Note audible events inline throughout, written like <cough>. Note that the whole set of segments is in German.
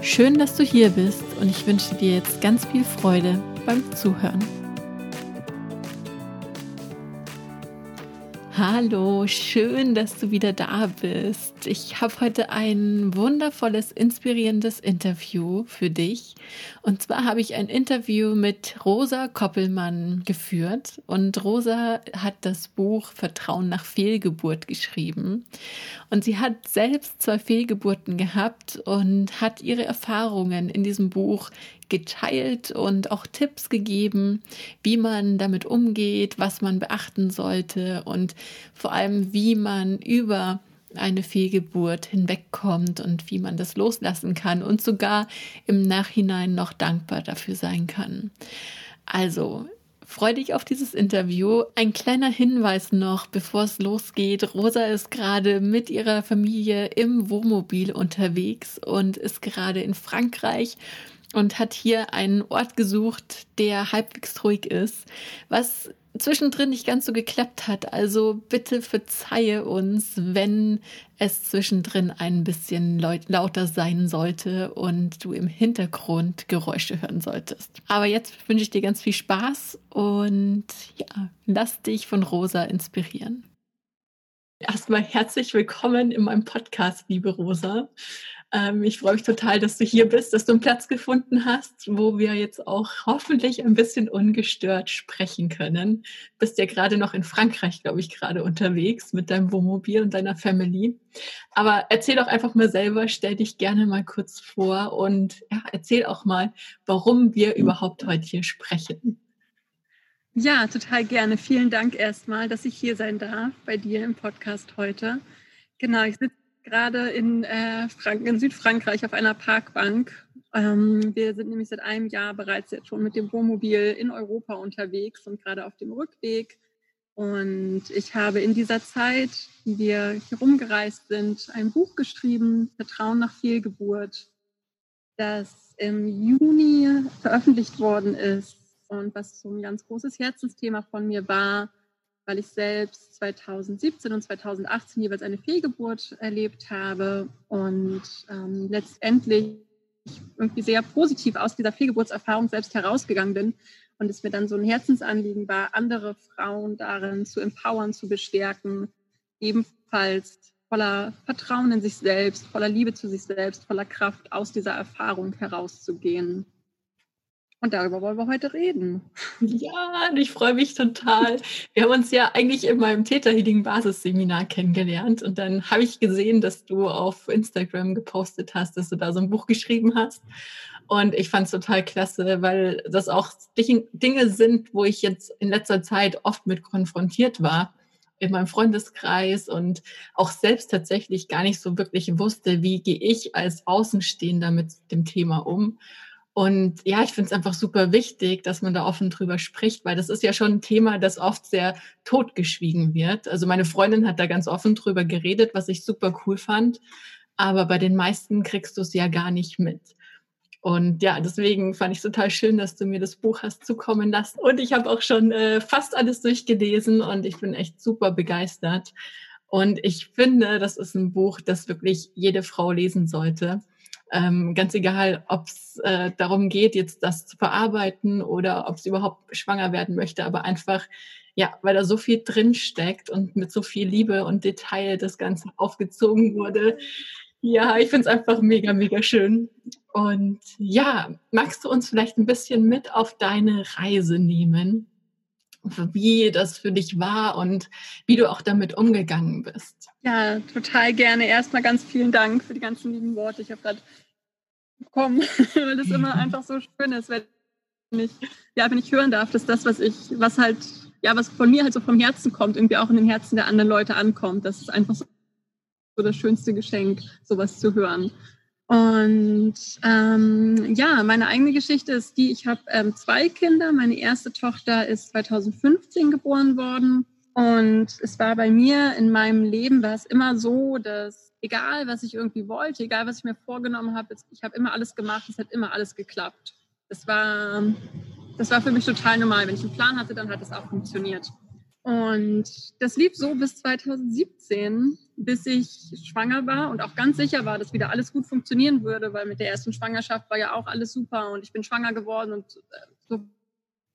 Schön, dass du hier bist und ich wünsche dir jetzt ganz viel Freude beim Zuhören. Hallo, schön, dass du wieder da bist. Ich habe heute ein wundervolles, inspirierendes Interview für dich. Und zwar habe ich ein Interview mit Rosa Koppelmann geführt. Und Rosa hat das Buch Vertrauen nach Fehlgeburt geschrieben. Und sie hat selbst zwei Fehlgeburten gehabt und hat ihre Erfahrungen in diesem Buch geteilt und auch Tipps gegeben, wie man damit umgeht, was man beachten sollte und vor allem, wie man über eine Fehlgeburt hinwegkommt und wie man das loslassen kann und sogar im Nachhinein noch dankbar dafür sein kann. Also, Freu dich auf dieses Interview. Ein kleiner Hinweis noch, bevor es losgeht. Rosa ist gerade mit ihrer Familie im Wohnmobil unterwegs und ist gerade in Frankreich und hat hier einen Ort gesucht, der halbwegs ruhig ist, was zwischendrin nicht ganz so geklappt hat. Also bitte verzeihe uns, wenn es zwischendrin ein bisschen lauter sein sollte und du im Hintergrund Geräusche hören solltest. Aber jetzt wünsche ich dir ganz viel Spaß und ja, lass dich von Rosa inspirieren. Erstmal herzlich willkommen in meinem Podcast, liebe Rosa. Ähm, ich freue mich total, dass du hier bist, dass du einen Platz gefunden hast, wo wir jetzt auch hoffentlich ein bisschen ungestört sprechen können. Bist ja gerade noch in Frankreich, glaube ich, gerade unterwegs mit deinem Wohnmobil und deiner Family. Aber erzähl doch einfach mal selber, stell dich gerne mal kurz vor und ja, erzähl auch mal, warum wir überhaupt heute hier sprechen. Ja, total gerne. Vielen Dank erstmal, dass ich hier sein darf bei dir im Podcast heute. Genau, ich sitze gerade in, äh, in Südfrankreich auf einer Parkbank. Ähm, wir sind nämlich seit einem Jahr bereits jetzt schon mit dem Wohnmobil in Europa unterwegs und gerade auf dem Rückweg. Und ich habe in dieser Zeit, die wir hier rumgereist sind, ein Buch geschrieben, Vertrauen nach Fehlgeburt, das im Juni veröffentlicht worden ist und was so ein ganz großes Herzensthema von mir war, weil ich selbst 2017 und 2018 jeweils eine Fehlgeburt erlebt habe und ähm, letztendlich irgendwie sehr positiv aus dieser Fehlgeburtserfahrung selbst herausgegangen bin und es mir dann so ein Herzensanliegen war, andere Frauen darin zu empowern, zu bestärken, ebenfalls voller Vertrauen in sich selbst, voller Liebe zu sich selbst, voller Kraft aus dieser Erfahrung herauszugehen. Und darüber wollen wir heute reden. Ja, ich freue mich total. Wir haben uns ja eigentlich in meinem Theta Healing Basisseminar kennengelernt und dann habe ich gesehen, dass du auf Instagram gepostet hast, dass du da so ein Buch geschrieben hast. Und ich fand es total klasse, weil das auch Dinge sind, wo ich jetzt in letzter Zeit oft mit konfrontiert war in meinem Freundeskreis und auch selbst tatsächlich gar nicht so wirklich wusste, wie gehe ich als Außenstehender mit dem Thema um. Und ja, ich finde es einfach super wichtig, dass man da offen drüber spricht, weil das ist ja schon ein Thema, das oft sehr totgeschwiegen wird. Also meine Freundin hat da ganz offen drüber geredet, was ich super cool fand. Aber bei den meisten kriegst du es ja gar nicht mit. Und ja, deswegen fand ich total schön, dass du mir das Buch hast zukommen lassen. Und ich habe auch schon äh, fast alles durchgelesen und ich bin echt super begeistert. Und ich finde, das ist ein Buch, das wirklich jede Frau lesen sollte ähm, ganz egal, ob es äh, darum geht, jetzt das zu verarbeiten oder ob sie überhaupt schwanger werden möchte, aber einfach, ja, weil da so viel drin steckt und mit so viel Liebe und Detail das Ganze <laughs> aufgezogen wurde. Ja, ich finde es einfach mega, mega schön. Und ja, magst du uns vielleicht ein bisschen mit auf deine Reise nehmen? Wie das für dich war und wie du auch damit umgegangen bist. Ja, total gerne. Erstmal ganz vielen Dank für die ganzen lieben Worte. Ich habe gerade bekommen, <laughs> weil das immer einfach so schön ist, wenn ich, ja, wenn ich hören darf, dass das, was ich, was halt, ja, was von mir halt so vom Herzen kommt, irgendwie auch in den Herzen der anderen Leute ankommt. Das ist einfach so, das schönste Geschenk, sowas zu hören. Und ähm, ja, meine eigene Geschichte ist die, ich habe ähm, zwei Kinder. Meine erste Tochter ist 2015 geboren worden. Und es war bei mir in meinem Leben, war es immer so, dass egal, was ich irgendwie wollte, egal, was ich mir vorgenommen habe, ich habe immer alles gemacht, es hat immer alles geklappt. Das war, das war für mich total normal. Wenn ich einen Plan hatte, dann hat es auch funktioniert. Und das lief so bis 2017, bis ich schwanger war und auch ganz sicher war, dass wieder alles gut funktionieren würde, weil mit der ersten Schwangerschaft war ja auch alles super und ich bin schwanger geworden und äh,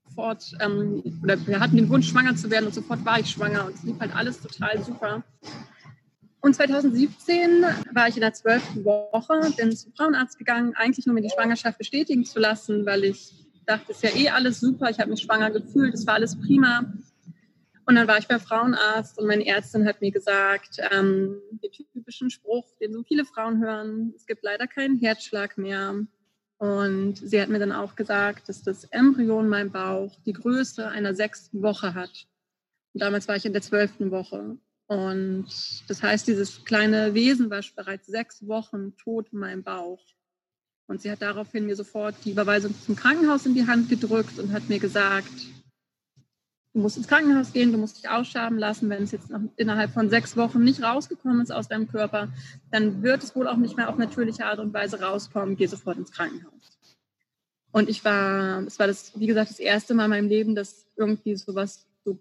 sofort, ähm, oder wir hatten den Wunsch, schwanger zu werden und sofort war ich schwanger und es lief halt alles total super. Und 2017 war ich in der zwölften Woche, bin zum Frauenarzt gegangen, eigentlich nur mir die Schwangerschaft bestätigen zu lassen, weil ich dachte, es ist ja eh alles super, ich habe mich schwanger gefühlt, es war alles prima. Und dann war ich beim Frauenarzt und meine Ärztin hat mir gesagt, ähm, den typischen Spruch, den so viele Frauen hören, es gibt leider keinen Herzschlag mehr. Und sie hat mir dann auch gesagt, dass das Embryo in meinem Bauch die Größe einer sechsten Woche hat. Und damals war ich in der zwölften Woche. Und das heißt, dieses kleine Wesen war bereits sechs Wochen tot in meinem Bauch. Und sie hat daraufhin mir sofort die Überweisung zum Krankenhaus in die Hand gedrückt und hat mir gesagt, du musst ins Krankenhaus gehen, du musst dich ausschaben lassen. Wenn es jetzt noch innerhalb von sechs Wochen nicht rausgekommen ist aus deinem Körper, dann wird es wohl auch nicht mehr auf natürliche Art und Weise rauskommen. Geh sofort ins Krankenhaus. Und ich war, es war das, wie gesagt, das erste Mal in meinem Leben, dass irgendwie sowas so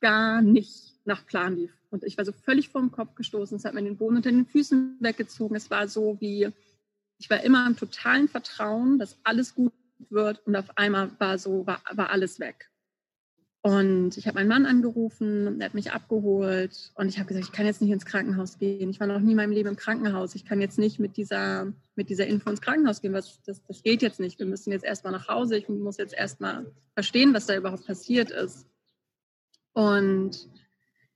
gar nicht nach Plan lief. Und ich war so völlig den Kopf gestoßen. Es hat mir den Boden unter den Füßen weggezogen. Es war so wie, ich war immer im totalen Vertrauen, dass alles gut wird. Und auf einmal war so, war, war alles weg. Und ich habe meinen Mann angerufen, er hat mich abgeholt und ich habe gesagt, ich kann jetzt nicht ins Krankenhaus gehen. Ich war noch nie in meinem Leben im Krankenhaus. Ich kann jetzt nicht mit dieser, mit dieser Info ins Krankenhaus gehen. Was, das, das geht jetzt nicht. Wir müssen jetzt erstmal nach Hause. Ich muss jetzt erstmal verstehen, was da überhaupt passiert ist. Und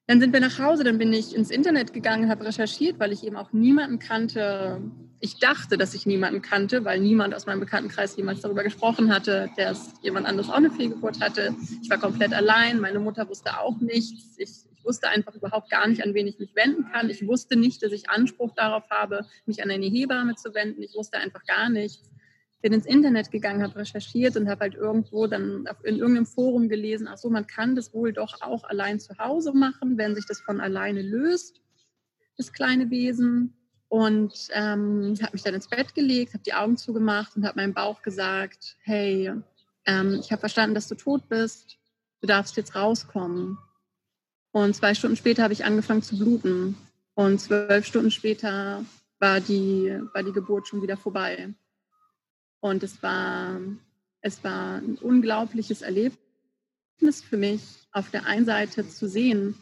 dann sind wir nach Hause, dann bin ich ins Internet gegangen, habe recherchiert, weil ich eben auch niemanden kannte. Ich dachte, dass ich niemanden kannte, weil niemand aus meinem Bekanntenkreis jemals darüber gesprochen hatte, dass jemand anderes auch eine Fehlgeburt hatte. Ich war komplett allein, meine Mutter wusste auch nichts. Ich, ich wusste einfach überhaupt gar nicht, an wen ich mich wenden kann. Ich wusste nicht, dass ich Anspruch darauf habe, mich an eine Hebamme zu wenden. Ich wusste einfach gar nichts bin ins Internet gegangen, habe recherchiert und habe halt irgendwo dann in irgendeinem Forum gelesen, ach so, man kann das wohl doch auch allein zu Hause machen, wenn sich das von alleine löst, das kleine Wesen. Und ähm, habe mich dann ins Bett gelegt, habe die Augen zugemacht und habe meinem Bauch gesagt, hey, ähm, ich habe verstanden, dass du tot bist, du darfst jetzt rauskommen. Und zwei Stunden später habe ich angefangen zu bluten. Und zwölf Stunden später war die, war die Geburt schon wieder vorbei. Und es war, es war ein unglaubliches Erlebnis für mich, auf der einen Seite zu sehen,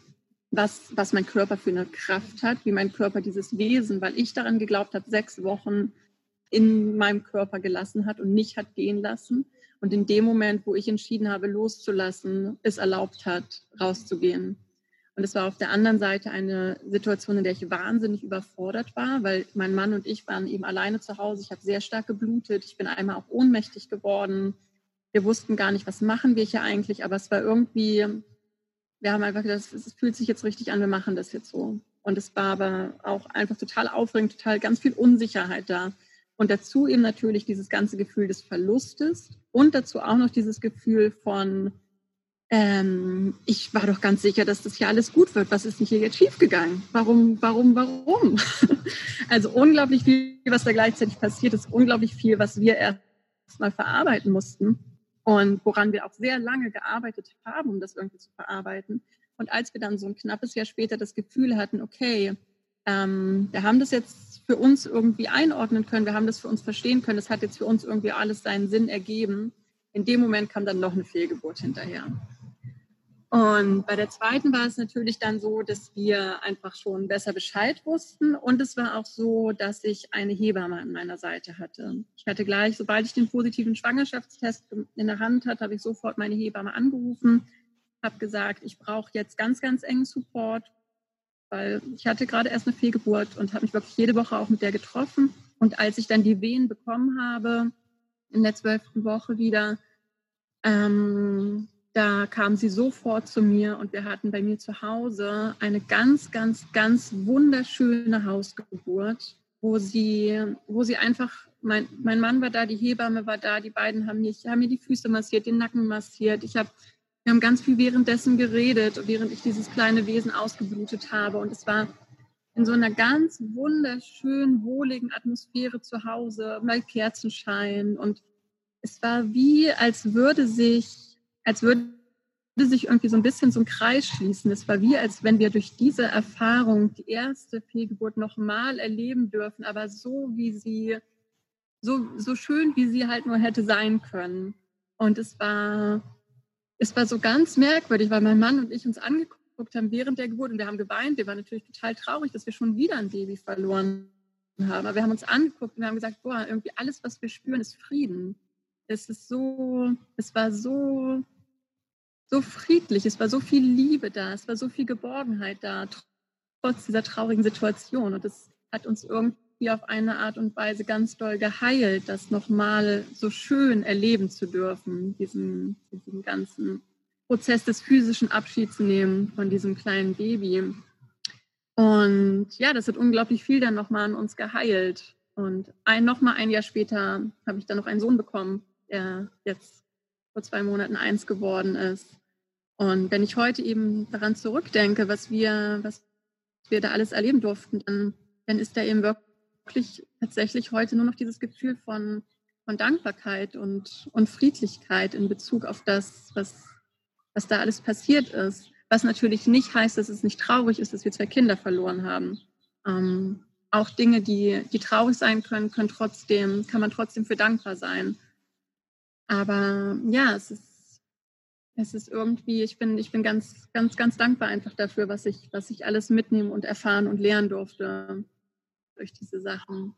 was, was mein Körper für eine Kraft hat, wie mein Körper dieses Wesen, weil ich daran geglaubt habe, sechs Wochen in meinem Körper gelassen hat und nicht hat gehen lassen. Und in dem Moment, wo ich entschieden habe, loszulassen, es erlaubt hat, rauszugehen. Und es war auf der anderen Seite eine Situation, in der ich wahnsinnig überfordert war, weil mein Mann und ich waren eben alleine zu Hause. Ich habe sehr stark geblutet. Ich bin einmal auch ohnmächtig geworden. Wir wussten gar nicht, was machen wir hier eigentlich, aber es war irgendwie, wir haben einfach gedacht, es fühlt sich jetzt richtig an, wir machen das jetzt so. Und es war aber auch einfach total aufregend, total ganz viel Unsicherheit da. Und dazu eben natürlich dieses ganze Gefühl des Verlustes und dazu auch noch dieses Gefühl von, ähm, ich war doch ganz sicher, dass das hier alles gut wird. Was ist denn hier jetzt schiefgegangen? Warum, warum, warum? <laughs> also unglaublich viel, was da gleichzeitig passiert ist, unglaublich viel, was wir erst mal verarbeiten mussten und woran wir auch sehr lange gearbeitet haben, um das irgendwie zu verarbeiten. Und als wir dann so ein knappes Jahr später das Gefühl hatten, okay, ähm, wir haben das jetzt für uns irgendwie einordnen können, wir haben das für uns verstehen können, es hat jetzt für uns irgendwie alles seinen Sinn ergeben. In dem Moment kam dann noch eine Fehlgeburt hinterher. Und bei der zweiten war es natürlich dann so, dass wir einfach schon besser Bescheid wussten. Und es war auch so, dass ich eine Hebamme an meiner Seite hatte. Ich hatte gleich, sobald ich den positiven Schwangerschaftstest in der Hand hatte, habe ich sofort meine Hebamme angerufen, habe gesagt, ich brauche jetzt ganz, ganz engen Support, weil ich hatte gerade erst eine Fehlgeburt und habe mich wirklich jede Woche auch mit der getroffen. Und als ich dann die Wehen bekommen habe, in der zwölften Woche wieder, ähm, da kam sie sofort zu mir und wir hatten bei mir zu Hause eine ganz, ganz, ganz wunderschöne Hausgeburt. wo sie, wo sie einfach, mein, mein Mann war da, die Hebamme war da, die beiden haben, mich, haben mir die Füße massiert, den Nacken massiert. Ich habe wir haben ganz viel währenddessen geredet, während ich dieses kleine Wesen ausgeblutet habe. Und es war in so einer ganz wunderschön wohligen Atmosphäre zu Hause, mal Kerzenschein. Und es war wie, als würde sich, als würde sich irgendwie so ein bisschen so ein Kreis schließen. Es war wie, als wenn wir durch diese Erfahrung die erste Fehlgeburt nochmal erleben dürfen, aber so wie sie, so, so schön, wie sie halt nur hätte sein können. Und es war, es war so ganz merkwürdig, weil mein Mann und ich uns angeguckt haben während der Geburt und wir haben geweint. Wir waren natürlich total traurig, dass wir schon wieder ein Baby verloren haben. Aber wir haben uns angeguckt und wir haben gesagt, boah, irgendwie alles, was wir spüren, ist Frieden. Es ist so, es war so, so friedlich, es war so viel Liebe da, es war so viel Geborgenheit da, trotz dieser traurigen Situation. Und es hat uns irgendwie auf eine Art und Weise ganz doll geheilt, das nochmal so schön erleben zu dürfen, diesen, diesen ganzen Prozess des physischen Abschieds nehmen von diesem kleinen Baby. Und ja, das hat unglaublich viel dann nochmal an uns geheilt. Und ein, nochmal ein Jahr später habe ich dann noch einen Sohn bekommen, der jetzt vor zwei Monaten eins geworden ist. Und wenn ich heute eben daran zurückdenke, was wir, was wir da alles erleben durften, dann, dann ist da eben wirklich tatsächlich heute nur noch dieses Gefühl von, von Dankbarkeit und, und Friedlichkeit in Bezug auf das, was, was da alles passiert ist. Was natürlich nicht heißt, dass es nicht traurig ist, dass wir zwei Kinder verloren haben. Ähm, auch Dinge, die, die traurig sein können, können trotzdem, kann man trotzdem für dankbar sein. Aber ja, es ist, es ist irgendwie, ich bin, ich bin ganz, ganz, ganz dankbar einfach dafür, was ich, was ich alles mitnehmen und erfahren und lernen durfte durch diese Sachen.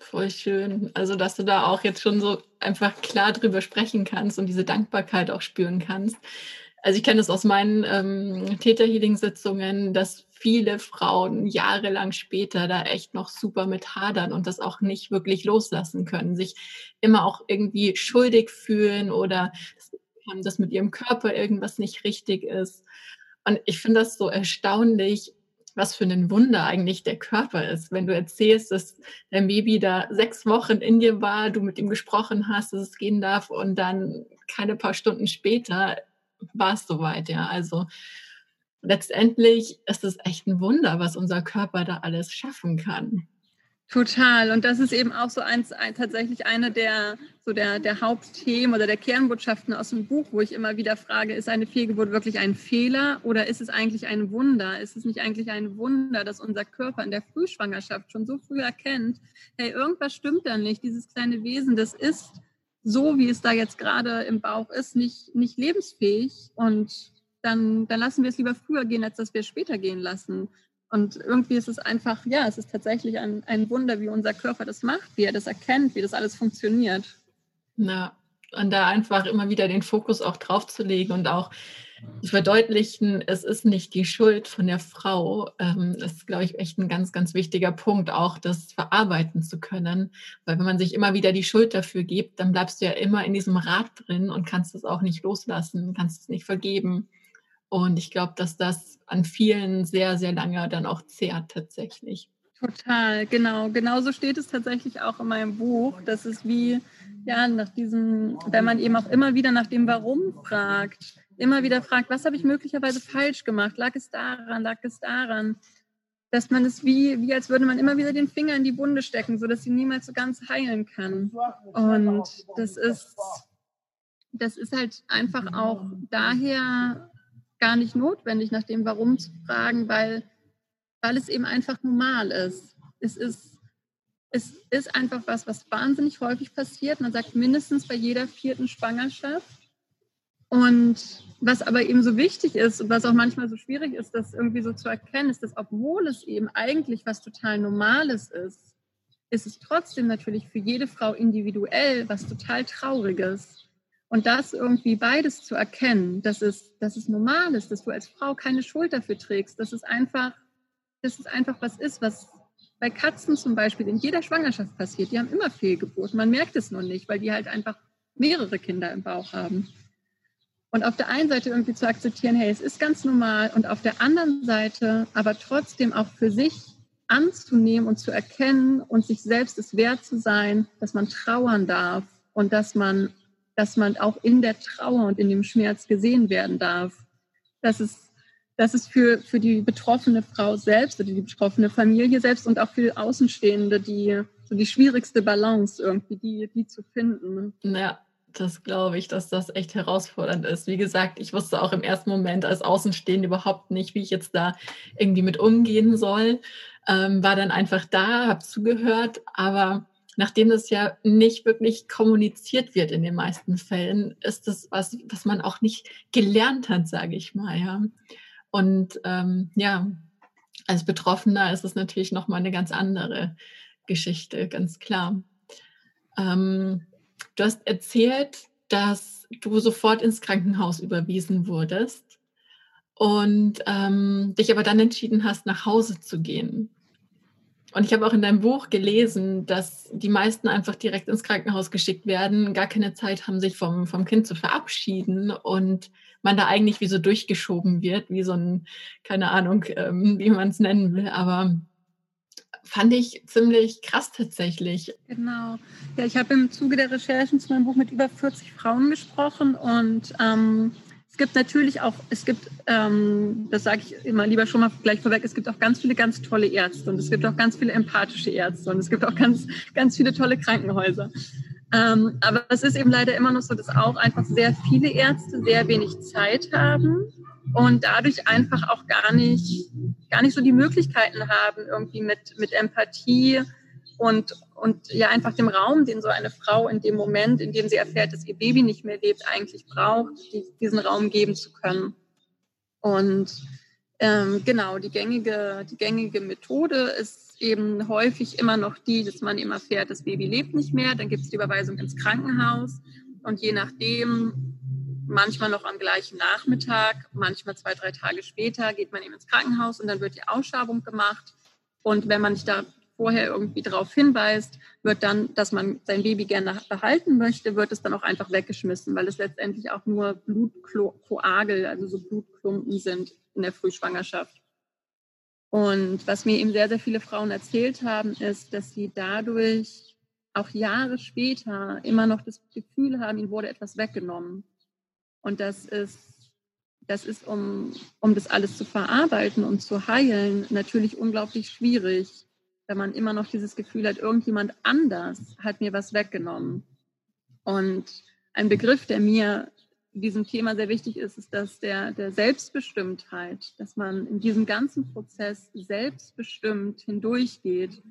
Voll schön. Also, dass du da auch jetzt schon so einfach klar drüber sprechen kannst und diese Dankbarkeit auch spüren kannst. Also ich kenne es aus meinen ähm, Täter-Healing-Sitzungen, dass viele Frauen jahrelang später da echt noch super mit hadern und das auch nicht wirklich loslassen können, sich immer auch irgendwie schuldig fühlen oder haben, dass mit ihrem Körper irgendwas nicht richtig ist. Und ich finde das so erstaunlich, was für ein Wunder eigentlich der Körper ist. Wenn du erzählst, dass dein Baby da sechs Wochen in dir war, du mit ihm gesprochen hast, dass es gehen darf und dann keine paar Stunden später war es soweit, ja. Also letztendlich ist es echt ein Wunder, was unser Körper da alles schaffen kann. Total. Und das ist eben auch so eins, ein, tatsächlich eine der, so der, der Hauptthemen oder der Kernbotschaften aus dem Buch, wo ich immer wieder frage, ist eine Fehlgeburt wirklich ein Fehler oder ist es eigentlich ein Wunder? Ist es nicht eigentlich ein Wunder, dass unser Körper in der Frühschwangerschaft schon so früh erkennt, hey, irgendwas stimmt da nicht, dieses kleine Wesen, das ist so, wie es da jetzt gerade im Bauch ist, nicht, nicht lebensfähig und dann, dann lassen wir es lieber früher gehen, als dass wir es später gehen lassen. Und irgendwie ist es einfach, ja, es ist tatsächlich ein, ein Wunder, wie unser Körper das macht, wie er das erkennt, wie das alles funktioniert. Na, und da einfach immer wieder den Fokus auch drauf zu legen und auch zu verdeutlichen, es ist nicht die Schuld von der Frau. Ähm, ist, glaube ich, echt ein ganz, ganz wichtiger Punkt, auch das verarbeiten zu können. Weil wenn man sich immer wieder die Schuld dafür gibt, dann bleibst du ja immer in diesem Rad drin und kannst es auch nicht loslassen, kannst es nicht vergeben. Und ich glaube, dass das an vielen sehr, sehr lange dann auch zehrt tatsächlich. Total, genau. Genauso steht es tatsächlich auch in meinem Buch. Das ist wie, ja, nach diesem, wenn man eben auch immer wieder nach dem Warum fragt, immer wieder fragt, was habe ich möglicherweise falsch gemacht? Lag es daran? Lag es daran? Dass man es wie, wie als würde man immer wieder den Finger in die Wunde stecken, sodass sie niemals so ganz heilen kann. Und das ist, das ist halt einfach auch daher gar nicht notwendig, nach dem Warum zu fragen, weil, weil es eben einfach normal ist. Es ist, es ist einfach was, was wahnsinnig häufig passiert. Man sagt mindestens bei jeder vierten Schwangerschaft. Und was aber eben so wichtig ist und was auch manchmal so schwierig ist, das irgendwie so zu erkennen, ist, dass obwohl es eben eigentlich was total Normales ist, ist es trotzdem natürlich für jede Frau individuell was total Trauriges. Und das irgendwie beides zu erkennen, dass es, dass es normal ist, dass du als Frau keine Schuld dafür trägst, dass es einfach, dass es einfach was ist, was bei Katzen zum Beispiel in jeder Schwangerschaft passiert. Die haben immer Fehlgeburten. Man merkt es nur nicht, weil die halt einfach mehrere Kinder im Bauch haben. Und auf der einen Seite irgendwie zu akzeptieren, hey, es ist ganz normal. Und auf der anderen Seite aber trotzdem auch für sich anzunehmen und zu erkennen und sich selbst es wert zu sein, dass man trauern darf und dass man, dass man auch in der Trauer und in dem Schmerz gesehen werden darf. Das ist, das ist für, für die betroffene Frau selbst oder die betroffene Familie selbst und auch für Außenstehende die, so die schwierigste Balance irgendwie, die, die zu finden. Ja, das glaube ich, dass das echt herausfordernd ist. Wie gesagt, ich wusste auch im ersten Moment als Außenstehende überhaupt nicht, wie ich jetzt da irgendwie mit umgehen soll. Ähm, war dann einfach da, habe zugehört, aber nachdem das ja nicht wirklich kommuniziert wird in den meisten Fällen, ist das was, was man auch nicht gelernt hat, sage ich mal, ja. Und ähm, ja, als Betroffener ist es natürlich nochmal eine ganz andere Geschichte, ganz klar. Ähm, Du hast erzählt, dass du sofort ins Krankenhaus überwiesen wurdest und ähm, dich aber dann entschieden hast, nach Hause zu gehen. Und ich habe auch in deinem Buch gelesen, dass die meisten einfach direkt ins Krankenhaus geschickt werden, gar keine Zeit haben, sich vom, vom Kind zu verabschieden und man da eigentlich wie so durchgeschoben wird, wie so ein, keine Ahnung, ähm, wie man es nennen will, aber fand ich ziemlich krass tatsächlich. Genau. Ja, ich habe im Zuge der Recherchen zu meinem Buch mit über 40 Frauen gesprochen und ähm, gibt natürlich auch, es gibt, ähm, das sage ich immer lieber schon mal gleich vorweg, es gibt auch ganz viele ganz tolle Ärzte und es gibt auch ganz viele empathische Ärzte und es gibt auch ganz, ganz viele tolle Krankenhäuser. Ähm, aber es ist eben leider immer noch so, dass auch einfach sehr viele Ärzte sehr wenig Zeit haben und dadurch einfach auch gar nicht, gar nicht so die Möglichkeiten haben, irgendwie mit, mit Empathie und, und ja einfach dem Raum, den so eine Frau in dem Moment, in dem sie erfährt, dass ihr Baby nicht mehr lebt, eigentlich braucht, die, diesen Raum geben zu können. Und ähm, genau, die gängige, die gängige Methode ist eben häufig immer noch die, dass man eben erfährt, das Baby lebt nicht mehr, dann gibt es die Überweisung ins Krankenhaus und je nachdem, manchmal noch am gleichen Nachmittag, manchmal zwei, drei Tage später geht man eben ins Krankenhaus und dann wird die Ausschabung gemacht. Und wenn man nicht da vorher irgendwie darauf hinweist, wird dann, dass man sein Baby gerne behalten möchte, wird es dann auch einfach weggeschmissen, weil es letztendlich auch nur Blutkoagel, also so Blutklumpen sind in der Frühschwangerschaft. Und was mir eben sehr, sehr viele Frauen erzählt haben, ist, dass sie dadurch auch Jahre später immer noch das Gefühl haben, ihnen wurde etwas weggenommen. Und das ist, das ist um, um das alles zu verarbeiten und zu heilen, natürlich unglaublich schwierig, wenn man immer noch dieses Gefühl hat, irgendjemand anders hat mir was weggenommen. Und ein Begriff, der mir diesem Thema sehr wichtig ist, ist das der, der Selbstbestimmtheit, dass man in diesem ganzen Prozess selbstbestimmt hindurchgeht.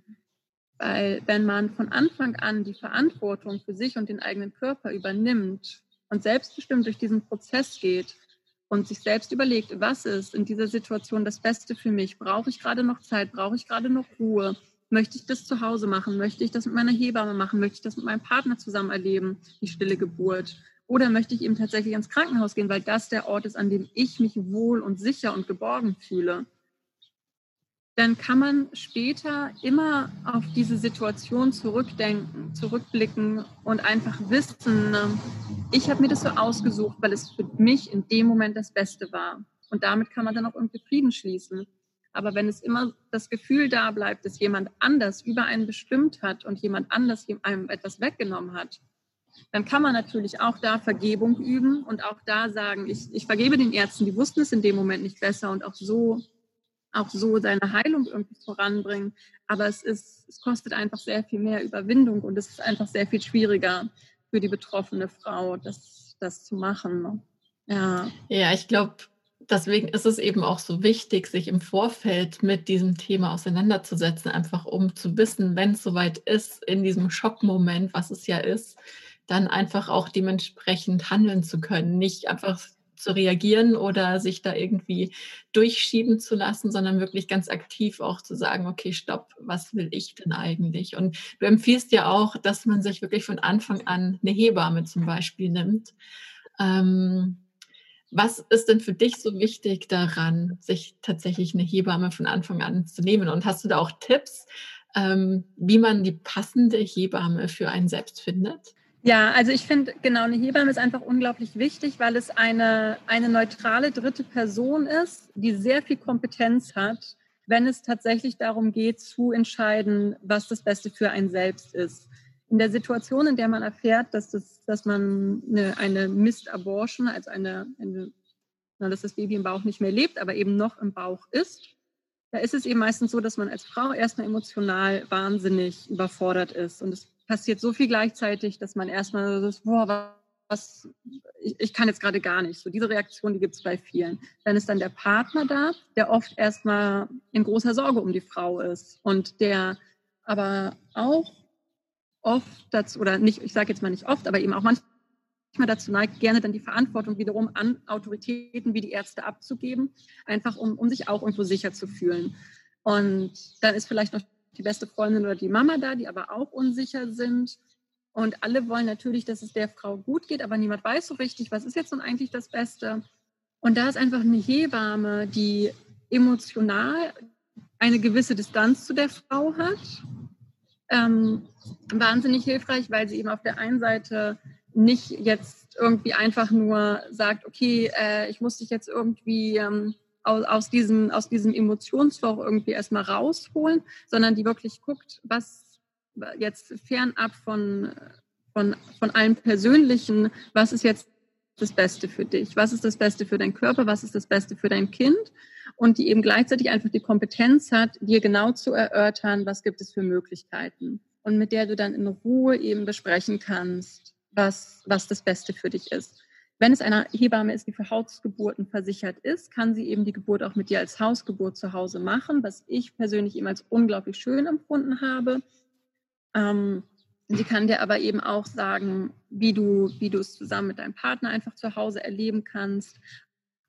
Weil wenn man von Anfang an die Verantwortung für sich und den eigenen Körper übernimmt und selbstbestimmt durch diesen Prozess geht und sich selbst überlegt, was ist in dieser Situation das Beste für mich? Brauche ich gerade noch Zeit? Brauche ich gerade noch Ruhe? Möchte ich das zu Hause machen? Möchte ich das mit meiner Hebamme machen? Möchte ich das mit meinem Partner zusammen erleben, die stille Geburt? Oder möchte ich eben tatsächlich ins Krankenhaus gehen, weil das der Ort ist, an dem ich mich wohl und sicher und geborgen fühle? Dann kann man später immer auf diese Situation zurückdenken, zurückblicken und einfach wissen, ne, ich habe mir das so ausgesucht, weil es für mich in dem Moment das Beste war. Und damit kann man dann auch irgendwie Frieden schließen. Aber wenn es immer das Gefühl da bleibt, dass jemand anders über einen bestimmt hat und jemand anders einem etwas weggenommen hat, dann kann man natürlich auch da Vergebung üben und auch da sagen, ich, ich vergebe den Ärzten, die wussten es in dem Moment nicht besser und auch so auch so seine Heilung irgendwie voranbringen. Aber es ist, es kostet einfach sehr viel mehr Überwindung und es ist einfach sehr viel schwieriger für die betroffene Frau, das, das zu machen. Ne? Ja. Ja, ich glaube, deswegen ist es eben auch so wichtig, sich im Vorfeld mit diesem Thema auseinanderzusetzen, einfach um zu wissen, wenn es soweit ist, in diesem Schockmoment, was es ja ist, dann einfach auch dementsprechend handeln zu können. Nicht einfach zu reagieren oder sich da irgendwie durchschieben zu lassen, sondern wirklich ganz aktiv auch zu sagen, okay, stopp, was will ich denn eigentlich? Und du empfiehlst ja auch, dass man sich wirklich von Anfang an eine Hebamme zum Beispiel nimmt. Ähm, was ist denn für dich so wichtig daran, sich tatsächlich eine Hebamme von Anfang an zu nehmen? Und hast du da auch Tipps, ähm, wie man die passende Hebamme für einen selbst findet? Ja, also ich finde, genau, eine Hebamme ist einfach unglaublich wichtig, weil es eine, eine neutrale dritte Person ist, die sehr viel Kompetenz hat, wenn es tatsächlich darum geht, zu entscheiden, was das Beste für einen selbst ist. In der Situation, in der man erfährt, dass, das, dass man eine, eine Mist-Abortion, also eine, eine na, dass das Baby im Bauch nicht mehr lebt, aber eben noch im Bauch ist, da ist es eben meistens so, dass man als Frau erstmal emotional wahnsinnig überfordert ist. Und es passiert so viel gleichzeitig, dass man erstmal so ist, boah, was, ich, ich kann jetzt gerade gar nicht. So diese Reaktion, die gibt es bei vielen. Dann ist dann der Partner da, der oft erstmal in großer Sorge um die Frau ist und der aber auch oft dazu, oder nicht, ich sage jetzt mal nicht oft, aber eben auch manchmal dazu neigt, gerne dann die Verantwortung wiederum an Autoritäten wie die Ärzte abzugeben, einfach um, um sich auch irgendwo sicher zu fühlen. Und dann ist vielleicht noch die beste Freundin oder die Mama da, die aber auch unsicher sind. Und alle wollen natürlich, dass es der Frau gut geht, aber niemand weiß so richtig, was ist jetzt nun eigentlich das Beste. Und da ist einfach eine Hebamme, die emotional eine gewisse Distanz zu der Frau hat. Ähm, wahnsinnig hilfreich, weil sie eben auf der einen Seite nicht jetzt irgendwie einfach nur sagt, okay, äh, ich muss dich jetzt irgendwie ähm, aus, aus, diesem, aus diesem Emotionsloch irgendwie erstmal rausholen, sondern die wirklich guckt, was jetzt fernab von, von, von allem Persönlichen, was ist jetzt das Beste für dich? Was ist das Beste für deinen Körper? Was ist das Beste für dein Kind? Und die eben gleichzeitig einfach die Kompetenz hat, dir genau zu erörtern, was gibt es für Möglichkeiten. Und mit der du dann in Ruhe eben besprechen kannst, was, was das Beste für dich ist. Wenn es eine Hebamme ist, die für Hausgeburten versichert ist, kann sie eben die Geburt auch mit dir als Hausgeburt zu Hause machen, was ich persönlich eben als unglaublich schön empfunden habe. Ähm, sie kann dir aber eben auch sagen, wie du, wie du es zusammen mit deinem Partner einfach zu Hause erleben kannst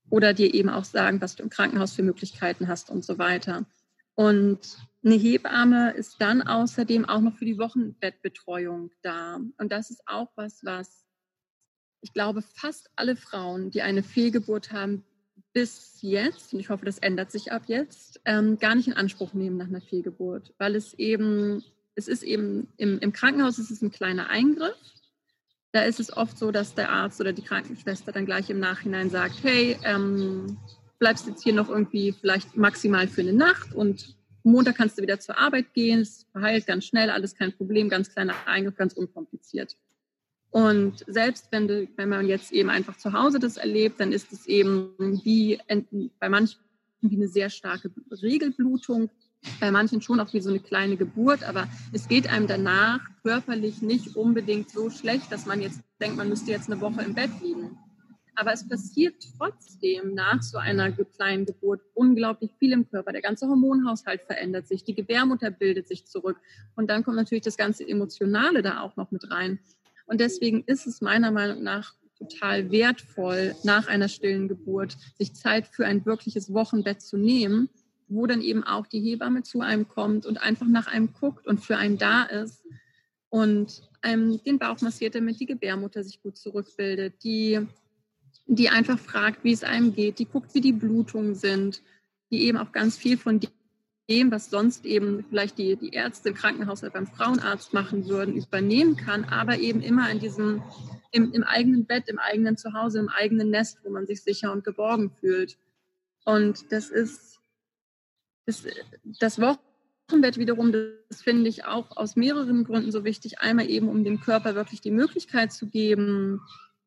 oder dir eben auch sagen, was du im Krankenhaus für Möglichkeiten hast und so weiter. Und eine Hebamme ist dann außerdem auch noch für die Wochenbettbetreuung da. Und das ist auch was, was ich glaube, fast alle Frauen, die eine Fehlgeburt haben, bis jetzt, und ich hoffe, das ändert sich ab jetzt, ähm, gar nicht in Anspruch nehmen nach einer Fehlgeburt, weil es eben, es ist eben im, im Krankenhaus ist es ein kleiner Eingriff. Da ist es oft so, dass der Arzt oder die Krankenschwester dann gleich im Nachhinein sagt, hey, ähm, bleibst jetzt hier noch irgendwie vielleicht maximal für eine Nacht und Montag kannst du wieder zur Arbeit gehen, es verheilt ganz schnell, alles kein Problem, ganz kleiner Eingriff, ganz unkompliziert. Und selbst wenn, du, wenn man jetzt eben einfach zu Hause das erlebt, dann ist es eben wie bei manchen wie eine sehr starke Regelblutung, bei manchen schon auch wie so eine kleine Geburt, aber es geht einem danach körperlich nicht unbedingt so schlecht, dass man jetzt denkt, man müsste jetzt eine Woche im Bett liegen. Aber es passiert trotzdem nach so einer kleinen Geburt unglaublich viel im Körper. Der ganze Hormonhaushalt verändert sich, die Gebärmutter bildet sich zurück und dann kommt natürlich das ganze Emotionale da auch noch mit rein. Und deswegen ist es meiner Meinung nach total wertvoll, nach einer stillen Geburt sich Zeit für ein wirkliches Wochenbett zu nehmen, wo dann eben auch die Hebamme zu einem kommt und einfach nach einem guckt und für einen da ist und einem den Bauch massiert, damit die Gebärmutter sich gut zurückbildet, die, die einfach fragt, wie es einem geht, die guckt, wie die Blutungen sind, die eben auch ganz viel von dem, was sonst eben vielleicht die, die Ärzte im Krankenhaus oder beim Frauenarzt machen würden, übernehmen kann, aber eben immer in diesem, im, im eigenen Bett, im eigenen Zuhause, im eigenen Nest, wo man sich sicher und geborgen fühlt. Und das ist, das, das Wochenbett wiederum, das finde ich auch aus mehreren Gründen so wichtig. Einmal eben, um dem Körper wirklich die Möglichkeit zu geben,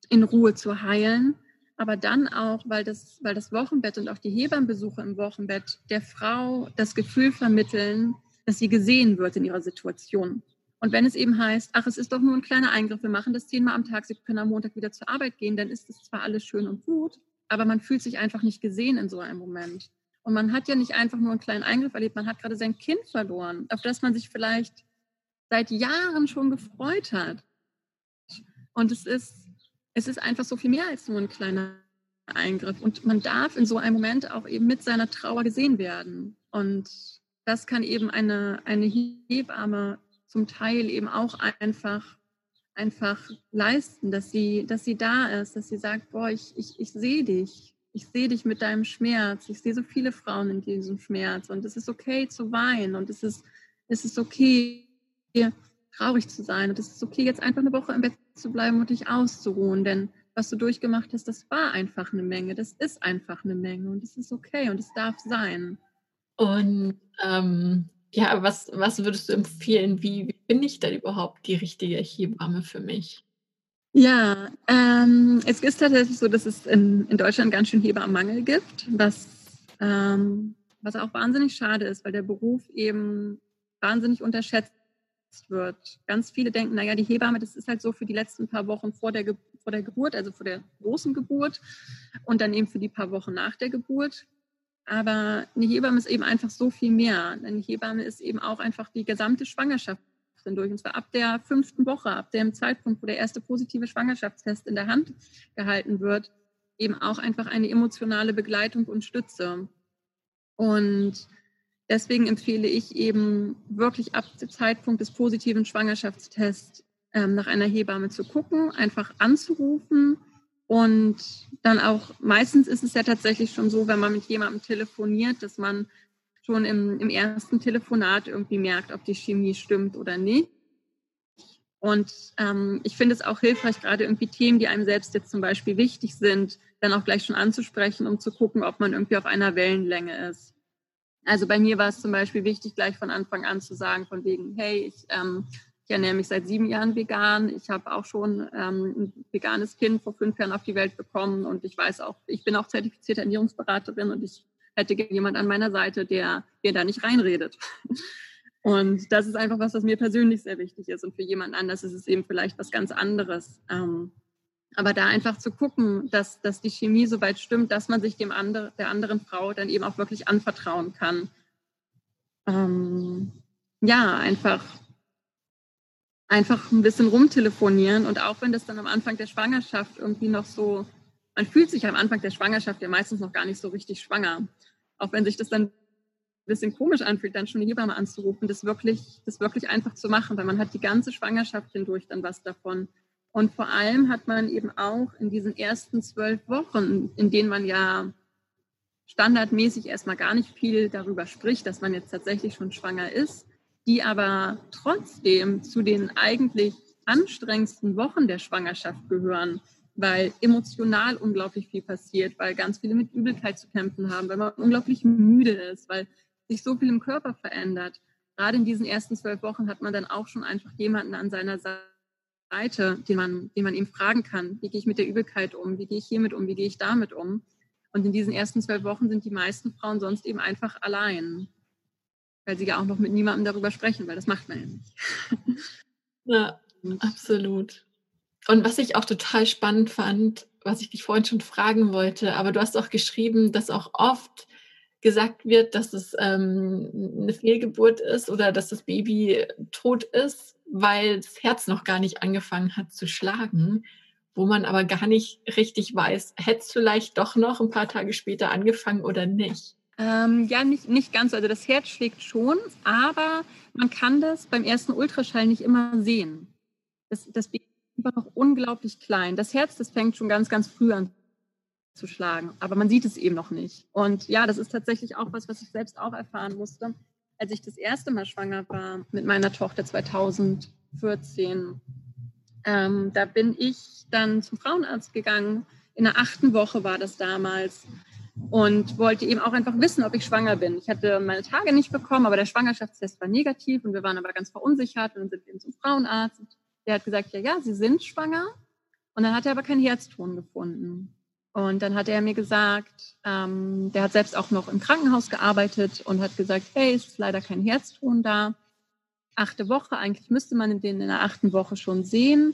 in Ruhe zu heilen aber dann auch, weil das, weil das Wochenbett und auch die Hebammenbesuche im Wochenbett der Frau das Gefühl vermitteln, dass sie gesehen wird in ihrer Situation. Und wenn es eben heißt, ach, es ist doch nur ein kleiner Eingriff, wir machen das zehnmal am Tag, Sie können am Montag wieder zur Arbeit gehen, dann ist es zwar alles schön und gut, aber man fühlt sich einfach nicht gesehen in so einem Moment. Und man hat ja nicht einfach nur einen kleinen Eingriff erlebt, man hat gerade sein Kind verloren, auf das man sich vielleicht seit Jahren schon gefreut hat. Und es ist es ist einfach so viel mehr als nur ein kleiner Eingriff. Und man darf in so einem Moment auch eben mit seiner Trauer gesehen werden. Und das kann eben eine, eine Hebamme zum Teil eben auch einfach, einfach leisten, dass sie, dass sie da ist, dass sie sagt, boah, ich, ich, ich sehe dich. Ich sehe dich mit deinem Schmerz. Ich sehe so viele Frauen in diesem Schmerz. Und es ist okay zu weinen. Und es ist, es ist okay, traurig zu sein. Und es ist okay, jetzt einfach eine Woche im Bett zu bleiben und dich auszuruhen. Denn was du durchgemacht hast, das war einfach eine Menge. Das ist einfach eine Menge. Und es ist okay und es darf sein. Und ähm, ja, was, was würdest du empfehlen? Wie, wie bin ich denn überhaupt die richtige Hebamme für mich? Ja, ähm, es ist tatsächlich so, dass es in, in Deutschland ganz schön Hebammenmangel gibt, was, ähm, was auch wahnsinnig schade ist, weil der Beruf eben wahnsinnig unterschätzt wird. Ganz viele denken, naja, die Hebamme, das ist halt so für die letzten paar Wochen vor der, vor der Geburt, also vor der großen Geburt und dann eben für die paar Wochen nach der Geburt. Aber eine Hebamme ist eben einfach so viel mehr. Eine Hebamme ist eben auch einfach die gesamte Schwangerschaft durch. Und zwar ab der fünften Woche, ab dem Zeitpunkt, wo der erste positive Schwangerschaftstest in der Hand gehalten wird, eben auch einfach eine emotionale Begleitung und Stütze. Und deswegen empfehle ich eben wirklich ab dem Zeitpunkt des positiven Schwangerschaftstests ähm, nach einer Hebamme zu gucken, einfach anzurufen und dann auch, meistens ist es ja tatsächlich schon so, wenn man mit jemandem telefoniert, dass man schon im, im ersten Telefonat irgendwie merkt, ob die Chemie stimmt oder nicht. Und ähm, ich finde es auch hilfreich, gerade irgendwie Themen, die einem selbst jetzt zum Beispiel wichtig sind, dann auch gleich schon anzusprechen, um zu gucken, ob man irgendwie auf einer Wellenlänge ist. Also bei mir war es zum Beispiel wichtig, gleich von Anfang an zu sagen, von wegen, hey, ich, ähm, ich ernähre mich seit sieben Jahren vegan. Ich habe auch schon ähm, ein veganes Kind vor fünf Jahren auf die Welt bekommen und ich weiß auch, ich bin auch zertifizierte Ernährungsberaterin und ich hätte jemand an meiner Seite, der mir da nicht reinredet. <laughs> Und das ist einfach was, was mir persönlich sehr wichtig ist. Und für jemand anders ist es eben vielleicht was ganz anderes. Ähm, aber da einfach zu gucken, dass, dass die Chemie so weit stimmt, dass man sich dem andre, der anderen Frau dann eben auch wirklich anvertrauen kann. Ähm, ja, einfach, einfach ein bisschen rumtelefonieren. Und auch wenn das dann am Anfang der Schwangerschaft irgendwie noch so man fühlt sich am Anfang der Schwangerschaft ja meistens noch gar nicht so richtig schwanger. Auch wenn sich das dann ein bisschen komisch anfühlt, dann schon eine Hebamme anzurufen, das wirklich, das wirklich einfach zu machen, weil man hat die ganze Schwangerschaft hindurch dann was davon. Und vor allem hat man eben auch in diesen ersten zwölf Wochen, in denen man ja standardmäßig erstmal gar nicht viel darüber spricht, dass man jetzt tatsächlich schon schwanger ist, die aber trotzdem zu den eigentlich anstrengendsten Wochen der Schwangerschaft gehören weil emotional unglaublich viel passiert, weil ganz viele mit Übelkeit zu kämpfen haben, weil man unglaublich müde ist, weil sich so viel im Körper verändert. Gerade in diesen ersten zwölf Wochen hat man dann auch schon einfach jemanden an seiner Seite, den man, den man eben fragen kann, wie gehe ich mit der Übelkeit um, wie gehe ich hiermit um, wie gehe ich damit um. Und in diesen ersten zwölf Wochen sind die meisten Frauen sonst eben einfach allein, weil sie ja auch noch mit niemandem darüber sprechen, weil das macht man ja nicht. <laughs> Ja, absolut. Und was ich auch total spannend fand, was ich dich vorhin schon fragen wollte, aber du hast auch geschrieben, dass auch oft gesagt wird, dass es ähm, eine Fehlgeburt ist oder dass das Baby tot ist, weil das Herz noch gar nicht angefangen hat zu schlagen, wo man aber gar nicht richtig weiß, hätte es vielleicht doch noch ein paar Tage später angefangen oder nicht. Ähm, ja, nicht, nicht ganz. Also das Herz schlägt schon, aber man kann das beim ersten Ultraschall nicht immer sehen. Das, das Baby einfach noch unglaublich klein. Das Herz, das fängt schon ganz, ganz früh an zu schlagen, aber man sieht es eben noch nicht. Und ja, das ist tatsächlich auch was, was ich selbst auch erfahren musste, als ich das erste Mal schwanger war mit meiner Tochter 2014. Ähm, da bin ich dann zum Frauenarzt gegangen. In der achten Woche war das damals und wollte eben auch einfach wissen, ob ich schwanger bin. Ich hatte meine Tage nicht bekommen, aber der Schwangerschaftstest war negativ und wir waren aber ganz verunsichert und dann sind wir zum Frauenarzt. Der hat gesagt, ja, ja, Sie sind schwanger. Und dann hat er aber keinen Herzton gefunden. Und dann hat er mir gesagt, ähm, der hat selbst auch noch im Krankenhaus gearbeitet und hat gesagt, hey, es ist leider kein Herzton da. Achte Woche, eigentlich müsste man den in der achten Woche schon sehen.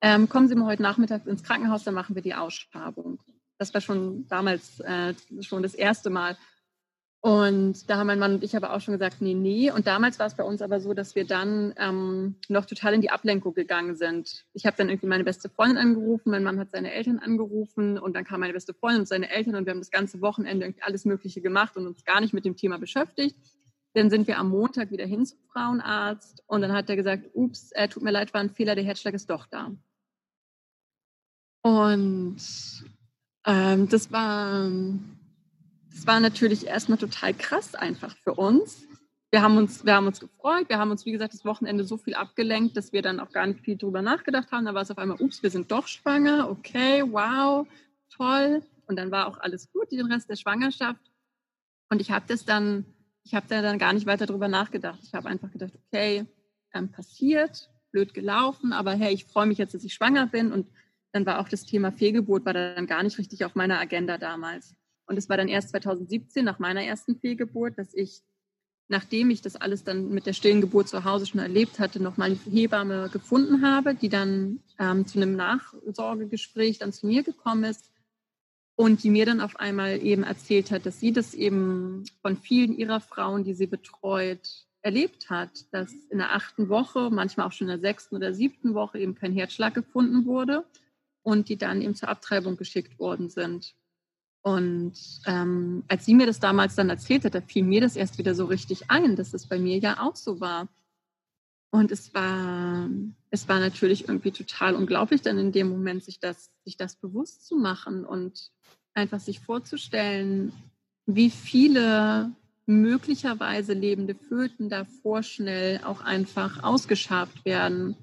Ähm, kommen Sie mal heute Nachmittag ins Krankenhaus, dann machen wir die Ausschabung. Das war schon damals äh, schon das erste Mal. Und da haben mein Mann und ich aber auch schon gesagt, nee, nee. Und damals war es bei uns aber so, dass wir dann ähm, noch total in die Ablenkung gegangen sind. Ich habe dann irgendwie meine beste Freundin angerufen, mein Mann hat seine Eltern angerufen und dann kam meine beste Freundin und seine Eltern und wir haben das ganze Wochenende irgendwie alles Mögliche gemacht und uns gar nicht mit dem Thema beschäftigt. Dann sind wir am Montag wieder hin zum Frauenarzt und dann hat er gesagt, ups, äh, tut mir leid, war ein Fehler, der Herzschlag ist doch da. Und ähm, das war das war natürlich erstmal total krass einfach für uns. Wir haben uns, wir haben uns gefreut, wir haben uns, wie gesagt, das Wochenende so viel abgelenkt, dass wir dann auch gar nicht viel drüber nachgedacht haben. Da war es auf einmal, ups, wir sind doch schwanger, okay, wow, toll. Und dann war auch alles gut, den Rest der Schwangerschaft. Und ich habe das dann ich habe da dann gar nicht weiter drüber nachgedacht. Ich habe einfach gedacht, okay, ähm, passiert, blöd gelaufen, aber hey, ich freue mich jetzt, dass ich schwanger bin und dann war auch das Thema Fehlgeburt war dann gar nicht richtig auf meiner Agenda damals. Und es war dann erst 2017 nach meiner ersten Fehlgeburt, dass ich, nachdem ich das alles dann mit der stillen Geburt zu Hause schon erlebt hatte, nochmal eine Hebamme gefunden habe, die dann ähm, zu einem Nachsorgegespräch dann zu mir gekommen ist und die mir dann auf einmal eben erzählt hat, dass sie das eben von vielen ihrer Frauen, die sie betreut, erlebt hat, dass in der achten Woche, manchmal auch schon in der sechsten oder siebten Woche eben kein Herzschlag gefunden wurde und die dann eben zur Abtreibung geschickt worden sind. Und ähm, als sie mir das damals dann erzählt hat, da fiel mir das erst wieder so richtig ein, dass es bei mir ja auch so war. Und es war, es war natürlich irgendwie total unglaublich, dann in dem Moment sich das, sich das bewusst zu machen und einfach sich vorzustellen, wie viele möglicherweise lebende Föten da vorschnell auch einfach ausgeschabt werden.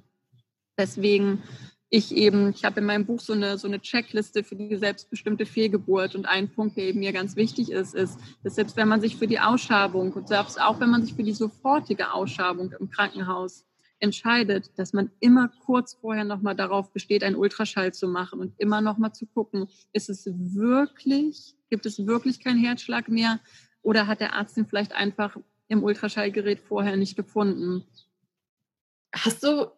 Deswegen ich eben, ich habe in meinem Buch so eine, so eine Checkliste für die selbstbestimmte Fehlgeburt und ein Punkt, der eben mir ganz wichtig ist, ist, dass selbst wenn man sich für die Ausschabung und selbst auch wenn man sich für die sofortige Ausschabung im Krankenhaus entscheidet, dass man immer kurz vorher nochmal darauf besteht, einen Ultraschall zu machen und immer nochmal zu gucken, ist es wirklich, gibt es wirklich keinen Herzschlag mehr oder hat der Arzt ihn vielleicht einfach im Ultraschallgerät vorher nicht gefunden? Hast du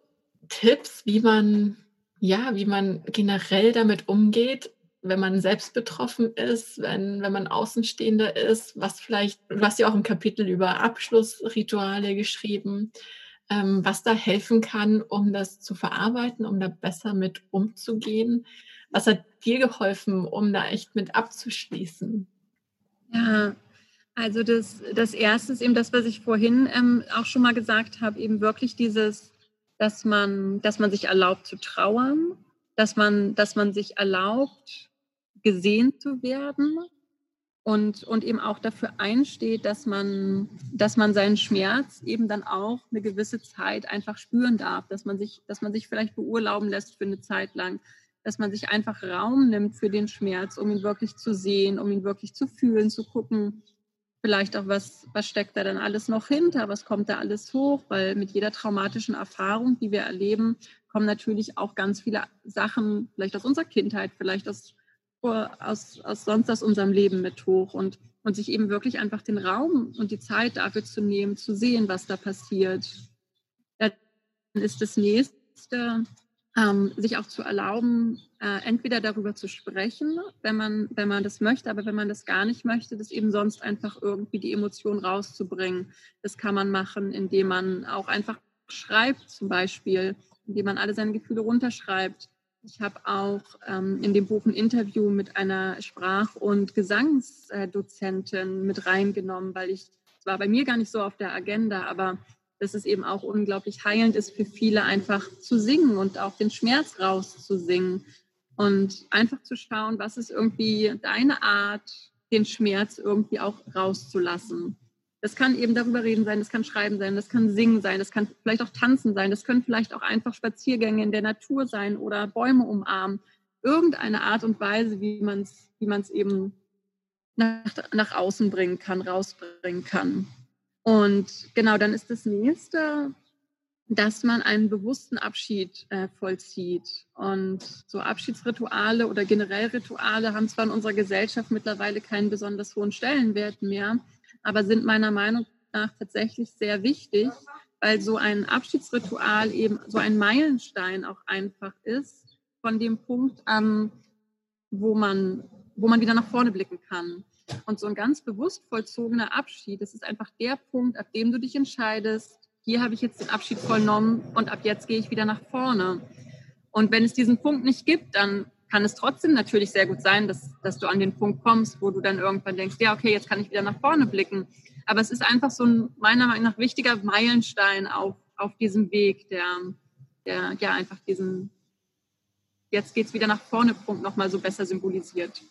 Tipps, wie man ja, wie man generell damit umgeht, wenn man selbst betroffen ist, wenn, wenn man Außenstehender ist, was vielleicht, du hast ja auch im Kapitel über Abschlussrituale geschrieben, ähm, was da helfen kann, um das zu verarbeiten, um da besser mit umzugehen. Was hat dir geholfen, um da echt mit abzuschließen? Ja, also das, das Erste ist eben das, was ich vorhin ähm, auch schon mal gesagt habe, eben wirklich dieses dass man, dass man sich erlaubt zu trauern, dass man, dass man sich erlaubt, gesehen zu werden und, und eben auch dafür einsteht, dass man, dass man seinen Schmerz eben dann auch eine gewisse Zeit einfach spüren darf, dass man sich, dass man sich vielleicht beurlauben lässt für eine Zeit lang, dass man sich einfach Raum nimmt für den Schmerz, um ihn wirklich zu sehen, um ihn wirklich zu fühlen, zu gucken, vielleicht auch, was, was steckt da dann alles noch hinter, was kommt da alles hoch, weil mit jeder traumatischen Erfahrung, die wir erleben, kommen natürlich auch ganz viele Sachen, vielleicht aus unserer Kindheit, vielleicht aus, aus, aus sonst aus unserem Leben mit hoch. Und, und sich eben wirklich einfach den Raum und die Zeit dafür zu nehmen, zu sehen, was da passiert. Dann ist das nächste, ähm, sich auch zu erlauben, äh, entweder darüber zu sprechen, wenn man, wenn man das möchte, aber wenn man das gar nicht möchte, das eben sonst einfach irgendwie die Emotion rauszubringen. Das kann man machen, indem man auch einfach schreibt, zum Beispiel, indem man alle seine Gefühle runterschreibt. Ich habe auch ähm, in dem Buch ein Interview mit einer Sprach- und Gesangsdozentin mit reingenommen, weil ich, es war bei mir gar nicht so auf der Agenda, aber dass es eben auch unglaublich heilend ist für viele, einfach zu singen und auch den Schmerz rauszusingen und einfach zu schauen, was ist irgendwie deine Art, den Schmerz irgendwie auch rauszulassen. Das kann eben darüber reden sein, das kann Schreiben sein, das kann Singen sein, das kann vielleicht auch Tanzen sein, das können vielleicht auch einfach Spaziergänge in der Natur sein oder Bäume umarmen. Irgendeine Art und Weise, wie man es wie eben nach, nach außen bringen kann, rausbringen kann. Und genau, dann ist das nächste, dass man einen bewussten Abschied äh, vollzieht. Und so Abschiedsrituale oder generell Rituale haben zwar in unserer Gesellschaft mittlerweile keinen besonders hohen Stellenwert mehr, aber sind meiner Meinung nach tatsächlich sehr wichtig, weil so ein Abschiedsritual eben so ein Meilenstein auch einfach ist von dem Punkt an, wo man, wo man wieder nach vorne blicken kann. Und so ein ganz bewusst vollzogener Abschied, das ist einfach der Punkt, ab dem du dich entscheidest, hier habe ich jetzt den Abschied vollnommen und ab jetzt gehe ich wieder nach vorne. Und wenn es diesen Punkt nicht gibt, dann kann es trotzdem natürlich sehr gut sein, dass, dass du an den Punkt kommst, wo du dann irgendwann denkst, ja, okay, jetzt kann ich wieder nach vorne blicken. Aber es ist einfach so ein meiner Meinung nach wichtiger Meilenstein auf, auf diesem Weg, der, der ja einfach diesen jetzt geht es wieder nach vorne Punkt nochmal so besser symbolisiert.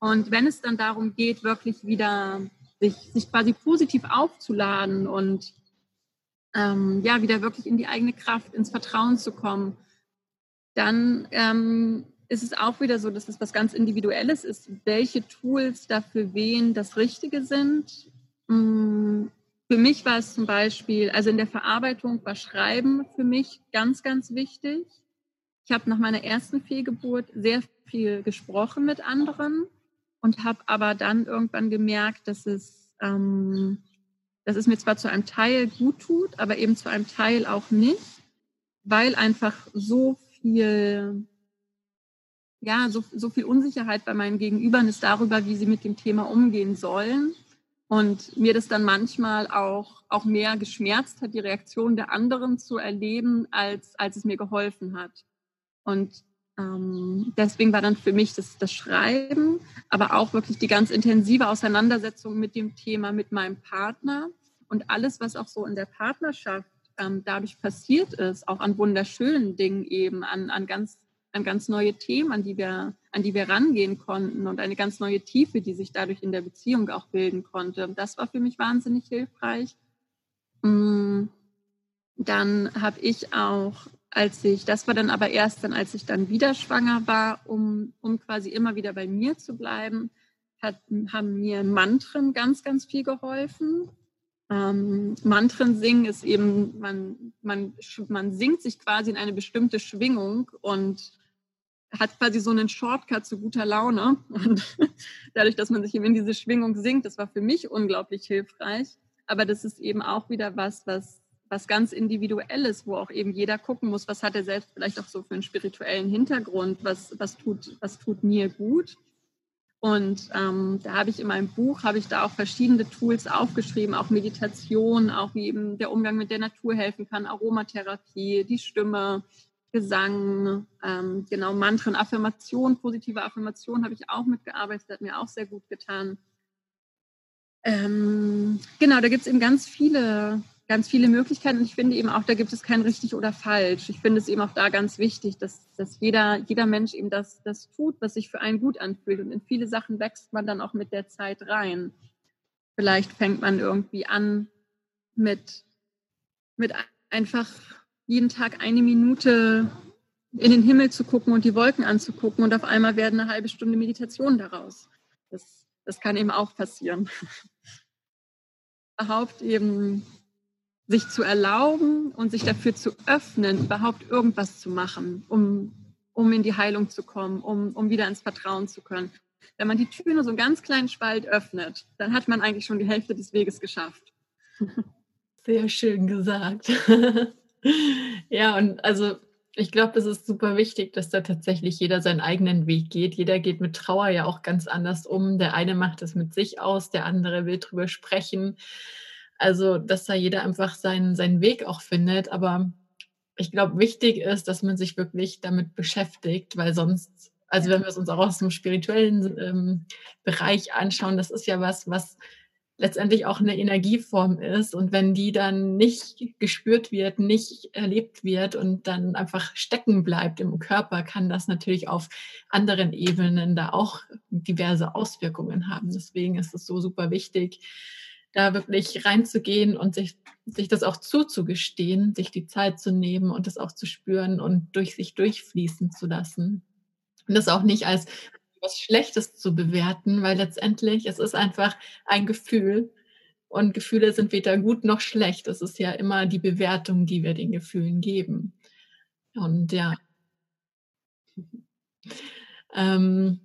Und wenn es dann darum geht, wirklich wieder sich, sich quasi positiv aufzuladen und ähm, ja, wieder wirklich in die eigene Kraft, ins Vertrauen zu kommen, dann ähm, ist es auch wieder so, dass es was ganz Individuelles ist, welche Tools dafür wen das Richtige sind. Mm, für mich war es zum Beispiel, also in der Verarbeitung war Schreiben für mich ganz, ganz wichtig. Ich habe nach meiner ersten Fehlgeburt sehr viel gesprochen mit anderen und habe aber dann irgendwann gemerkt, dass es, ähm, dass es mir zwar zu einem Teil gut tut, aber eben zu einem Teil auch nicht, weil einfach so viel, ja, so, so viel Unsicherheit bei meinen Gegenübern ist darüber, wie sie mit dem Thema umgehen sollen und mir das dann manchmal auch, auch mehr geschmerzt hat, die Reaktion der anderen zu erleben, als, als es mir geholfen hat. Und ähm, deswegen war dann für mich das, das Schreiben, aber auch wirklich die ganz intensive Auseinandersetzung mit dem Thema mit meinem Partner und alles, was auch so in der Partnerschaft ähm, dadurch passiert ist, auch an wunderschönen Dingen eben, an, an ganz an ganz neue Themen, an die wir, an die wir rangehen konnten und eine ganz neue Tiefe, die sich dadurch in der Beziehung auch bilden konnte. Das war für mich wahnsinnig hilfreich. Mm, dann habe ich auch, als ich, das war dann aber erst dann, als ich dann wieder schwanger war, um, um quasi immer wieder bei mir zu bleiben, hat, haben mir Mantren ganz, ganz viel geholfen. Ähm, Mantren singen ist eben, man, man, man singt sich quasi in eine bestimmte Schwingung und hat quasi so einen Shortcut zu guter Laune. Und <laughs> dadurch, dass man sich eben in diese Schwingung singt, das war für mich unglaublich hilfreich. Aber das ist eben auch wieder was, was, was ganz individuelles, wo auch eben jeder gucken muss, was hat er selbst vielleicht auch so für einen spirituellen Hintergrund, was, was, tut, was tut mir gut. Und ähm, da habe ich in meinem Buch, habe ich da auch verschiedene Tools aufgeschrieben, auch Meditation, auch wie eben der Umgang mit der Natur helfen kann, Aromatherapie, die Stimme, Gesang, ähm, genau, Mantren, Affirmation, positive Affirmation habe ich auch mitgearbeitet, hat mir auch sehr gut getan. Ähm, genau, da gibt es eben ganz viele, ganz viele Möglichkeiten. Und ich finde eben auch, da gibt es kein richtig oder falsch. Ich finde es eben auch da ganz wichtig, dass, dass jeder, jeder Mensch eben das, das tut, was sich für einen gut anfühlt. Und in viele Sachen wächst man dann auch mit der Zeit rein. Vielleicht fängt man irgendwie an mit, mit einfach jeden Tag eine Minute in den Himmel zu gucken und die Wolken anzugucken und auf einmal werden eine halbe Stunde Meditation daraus. Das, das kann eben auch passieren. <laughs> überhaupt eben sich zu erlauben und sich dafür zu öffnen, überhaupt irgendwas zu machen, um, um in die Heilung zu kommen, um, um wieder ins Vertrauen zu können. Wenn man die Tür nur so einen ganz kleinen Spalt öffnet, dann hat man eigentlich schon die Hälfte des Weges geschafft. Sehr schön gesagt. <laughs> ja, und also ich glaube, das ist super wichtig, dass da tatsächlich jeder seinen eigenen Weg geht. Jeder geht mit Trauer ja auch ganz anders um. Der eine macht es mit sich aus, der andere will drüber sprechen. Also, dass da jeder einfach seinen, seinen Weg auch findet. Aber ich glaube, wichtig ist, dass man sich wirklich damit beschäftigt, weil sonst, also wenn wir es uns auch aus dem spirituellen ähm, Bereich anschauen, das ist ja was, was letztendlich auch eine Energieform ist. Und wenn die dann nicht gespürt wird, nicht erlebt wird und dann einfach stecken bleibt im Körper, kann das natürlich auf anderen Ebenen da auch diverse Auswirkungen haben. Deswegen ist es so super wichtig, da wirklich reinzugehen und sich, sich das auch zuzugestehen, sich die Zeit zu nehmen und das auch zu spüren und durch sich durchfließen zu lassen. Und das auch nicht als was Schlechtes zu bewerten, weil letztendlich es ist einfach ein Gefühl und Gefühle sind weder gut noch schlecht. Es ist ja immer die Bewertung, die wir den Gefühlen geben. Und ja. <laughs> Ähm,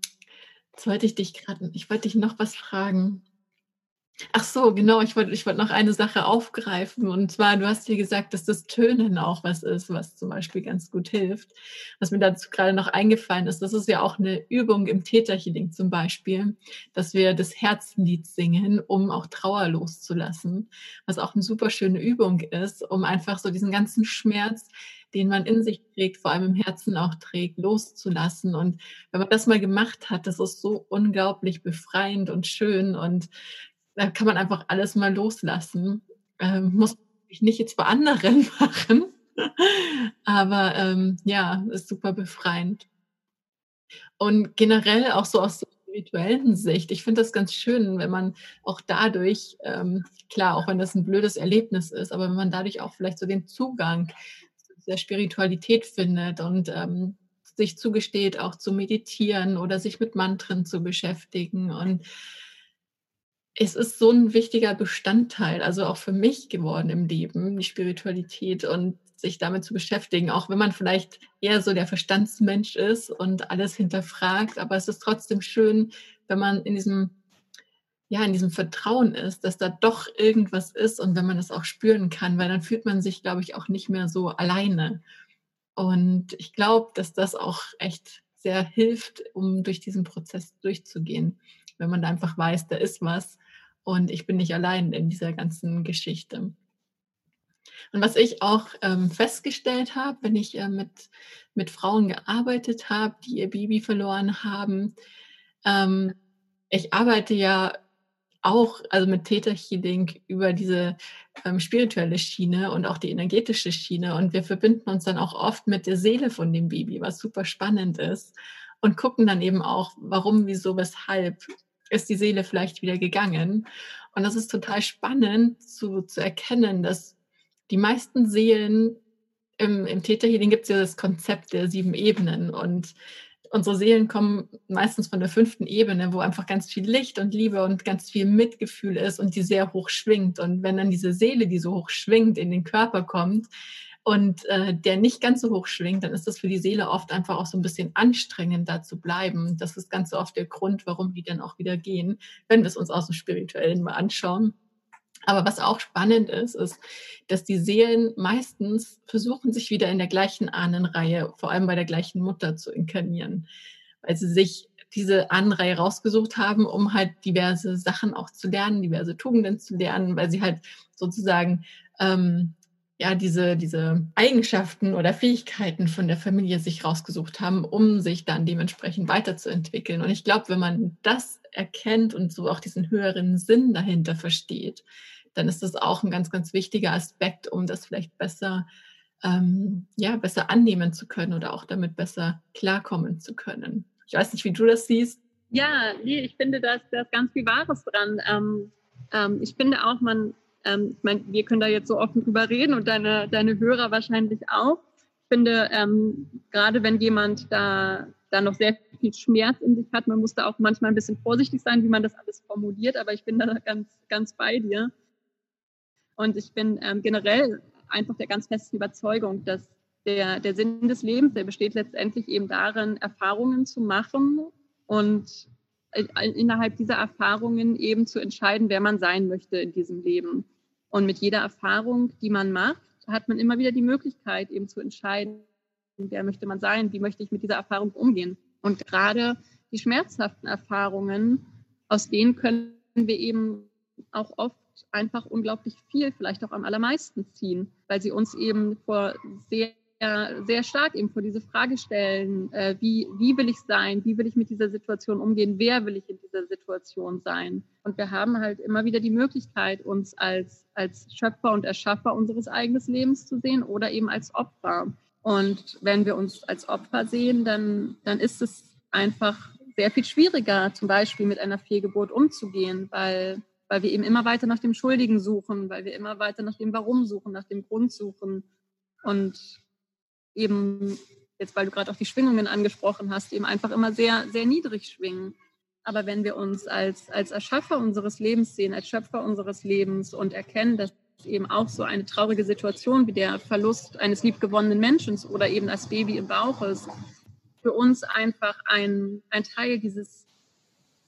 jetzt wollte ich dich gerade, ich wollte dich noch was fragen. Ach so, genau. Ich wollte ich wollt noch eine Sache aufgreifen. Und zwar, du hast dir gesagt, dass das Tönen auch was ist, was zum Beispiel ganz gut hilft. Was mir dazu gerade noch eingefallen ist, das ist ja auch eine Übung im Täterhealing zum Beispiel, dass wir das Herzenlied singen, um auch Trauer loszulassen. Was auch eine super schöne Übung ist, um einfach so diesen ganzen Schmerz, den man in sich trägt, vor allem im Herzen auch trägt, loszulassen. Und wenn man das mal gemacht hat, das ist so unglaublich befreiend und schön und da kann man einfach alles mal loslassen. Ähm, muss ich nicht jetzt bei anderen <laughs> machen, aber ähm, ja, ist super befreiend. Und generell auch so aus der spirituellen Sicht, ich finde das ganz schön, wenn man auch dadurch, ähm, klar, auch wenn das ein blödes Erlebnis ist, aber wenn man dadurch auch vielleicht so den Zugang zu der Spiritualität findet und ähm, sich zugesteht, auch zu meditieren oder sich mit Mantren zu beschäftigen und es ist so ein wichtiger Bestandteil, also auch für mich geworden im Leben, die Spiritualität und sich damit zu beschäftigen, auch wenn man vielleicht eher so der Verstandsmensch ist und alles hinterfragt. Aber es ist trotzdem schön, wenn man in diesem, ja, in diesem Vertrauen ist, dass da doch irgendwas ist und wenn man das auch spüren kann, weil dann fühlt man sich, glaube ich, auch nicht mehr so alleine. Und ich glaube, dass das auch echt sehr hilft, um durch diesen Prozess durchzugehen, wenn man da einfach weiß, da ist was und ich bin nicht allein in dieser ganzen Geschichte. Und was ich auch ähm, festgestellt habe, wenn ich äh, mit, mit Frauen gearbeitet habe, die ihr Baby verloren haben, ähm, ich arbeite ja auch, also mit Theta Healing über diese ähm, spirituelle Schiene und auch die energetische Schiene. Und wir verbinden uns dann auch oft mit der Seele von dem Baby, was super spannend ist. Und gucken dann eben auch, warum, wieso, weshalb ist die Seele vielleicht wieder gegangen. Und das ist total spannend zu, zu erkennen, dass die meisten Seelen im, im Theta Healing gibt es ja das Konzept der sieben Ebenen und unsere Seelen kommen meistens von der fünften Ebene, wo einfach ganz viel Licht und Liebe und ganz viel Mitgefühl ist und die sehr hoch schwingt. Und wenn dann diese Seele, die so hoch schwingt, in den Körper kommt und äh, der nicht ganz so hoch schwingt, dann ist das für die Seele oft einfach auch so ein bisschen anstrengend, da zu bleiben. Das ist ganz oft der Grund, warum die dann auch wieder gehen, wenn wir es uns aus dem Spirituellen mal anschauen. Aber was auch spannend ist, ist, dass die Seelen meistens versuchen, sich wieder in der gleichen Ahnenreihe, vor allem bei der gleichen Mutter zu inkarnieren, weil sie sich diese Ahnenreihe rausgesucht haben, um halt diverse Sachen auch zu lernen, diverse Tugenden zu lernen, weil sie halt sozusagen ähm, ja diese, diese Eigenschaften oder Fähigkeiten von der Familie sich rausgesucht haben, um sich dann dementsprechend weiterzuentwickeln. Und ich glaube, wenn man das erkennt und so auch diesen höheren Sinn dahinter versteht, dann ist das auch ein ganz, ganz wichtiger Aspekt, um das vielleicht besser, ähm, ja, besser annehmen zu können oder auch damit besser klarkommen zu können. Ich weiß nicht, wie du das siehst. Ja, nee, ich finde, da ist, ganz viel Wahres dran. Ähm, ähm, ich finde auch, man, ähm, ich meine, wir können da jetzt so offen drüber reden und deine, deine Hörer wahrscheinlich auch. Ich finde, ähm, gerade wenn jemand da, da noch sehr viel Schmerz in sich hat, man muss da auch manchmal ein bisschen vorsichtig sein, wie man das alles formuliert, aber ich bin da ganz, ganz bei dir. Und ich bin ähm, generell einfach der ganz festen Überzeugung, dass der, der Sinn des Lebens, der besteht letztendlich eben darin, Erfahrungen zu machen und innerhalb dieser Erfahrungen eben zu entscheiden, wer man sein möchte in diesem Leben. Und mit jeder Erfahrung, die man macht, hat man immer wieder die Möglichkeit, eben zu entscheiden, wer möchte man sein, wie möchte ich mit dieser Erfahrung umgehen. Und gerade die schmerzhaften Erfahrungen, aus denen können wir eben auch oft einfach unglaublich viel, vielleicht auch am allermeisten ziehen, weil sie uns eben vor sehr sehr stark eben vor diese Frage stellen, äh, wie, wie will ich sein, wie will ich mit dieser Situation umgehen, wer will ich in dieser Situation sein. Und wir haben halt immer wieder die Möglichkeit, uns als, als Schöpfer und Erschaffer unseres eigenen Lebens zu sehen oder eben als Opfer. Und wenn wir uns als Opfer sehen, dann, dann ist es einfach sehr viel schwieriger, zum Beispiel mit einer Fehlgeburt umzugehen, weil weil wir eben immer weiter nach dem Schuldigen suchen, weil wir immer weiter nach dem Warum suchen, nach dem Grund suchen und eben jetzt, weil du gerade auch die Schwingungen angesprochen hast, eben einfach immer sehr, sehr niedrig schwingen. Aber wenn wir uns als, als Erschaffer unseres Lebens sehen, als Schöpfer unseres Lebens und erkennen, dass eben auch so eine traurige Situation wie der Verlust eines liebgewonnenen Menschen oder eben das Baby im Bauch ist, für uns einfach ein, ein Teil dieses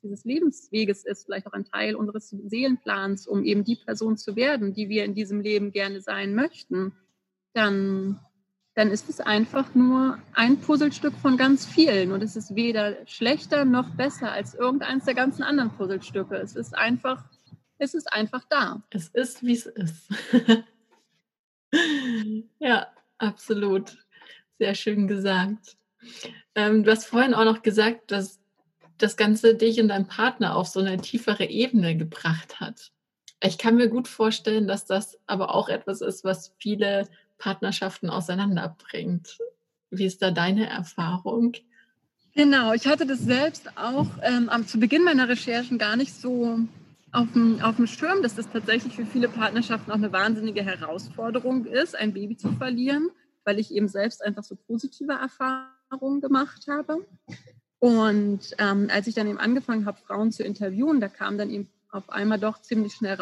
dieses Lebensweges ist, vielleicht auch ein Teil unseres Seelenplans, um eben die Person zu werden, die wir in diesem Leben gerne sein möchten, dann, dann ist es einfach nur ein Puzzlestück von ganz vielen. Und es ist weder schlechter noch besser als irgendeins der ganzen anderen Puzzlestücke. Es ist einfach, es ist einfach da. Es ist, wie es ist. <laughs> ja, absolut. Sehr schön gesagt. Ähm, du hast vorhin auch noch gesagt, dass das Ganze dich und deinen Partner auf so eine tiefere Ebene gebracht hat. Ich kann mir gut vorstellen, dass das aber auch etwas ist, was viele Partnerschaften auseinanderbringt. Wie ist da deine Erfahrung? Genau, ich hatte das selbst auch ähm, zu Beginn meiner Recherchen gar nicht so auf dem, Schirm, dass das tatsächlich für viele Partnerschaften auch eine wahnsinnige Herausforderung ist, ein Baby zu verlieren, weil ich eben selbst einfach so positive Erfahrungen gemacht habe. Und ähm, als ich dann eben angefangen habe, Frauen zu interviewen, da kamen dann eben auf einmal doch ziemlich schnell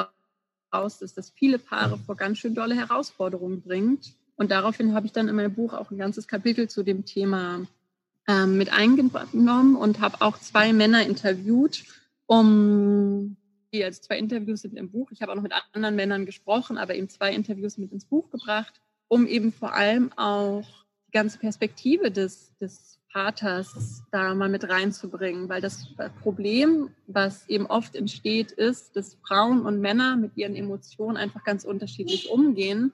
raus, dass das viele Paare vor ganz schön dolle Herausforderungen bringt. Und daraufhin habe ich dann in meinem Buch auch ein ganzes Kapitel zu dem Thema ähm, mit eingenommen und habe auch zwei Männer interviewt, um die als zwei Interviews sind im Buch. Ich habe auch noch mit anderen Männern gesprochen, aber eben zwei Interviews mit ins Buch gebracht, um eben vor allem auch die ganze Perspektive des, des Vaters da mal mit reinzubringen, weil das Problem, was eben oft entsteht, ist, dass Frauen und Männer mit ihren Emotionen einfach ganz unterschiedlich umgehen.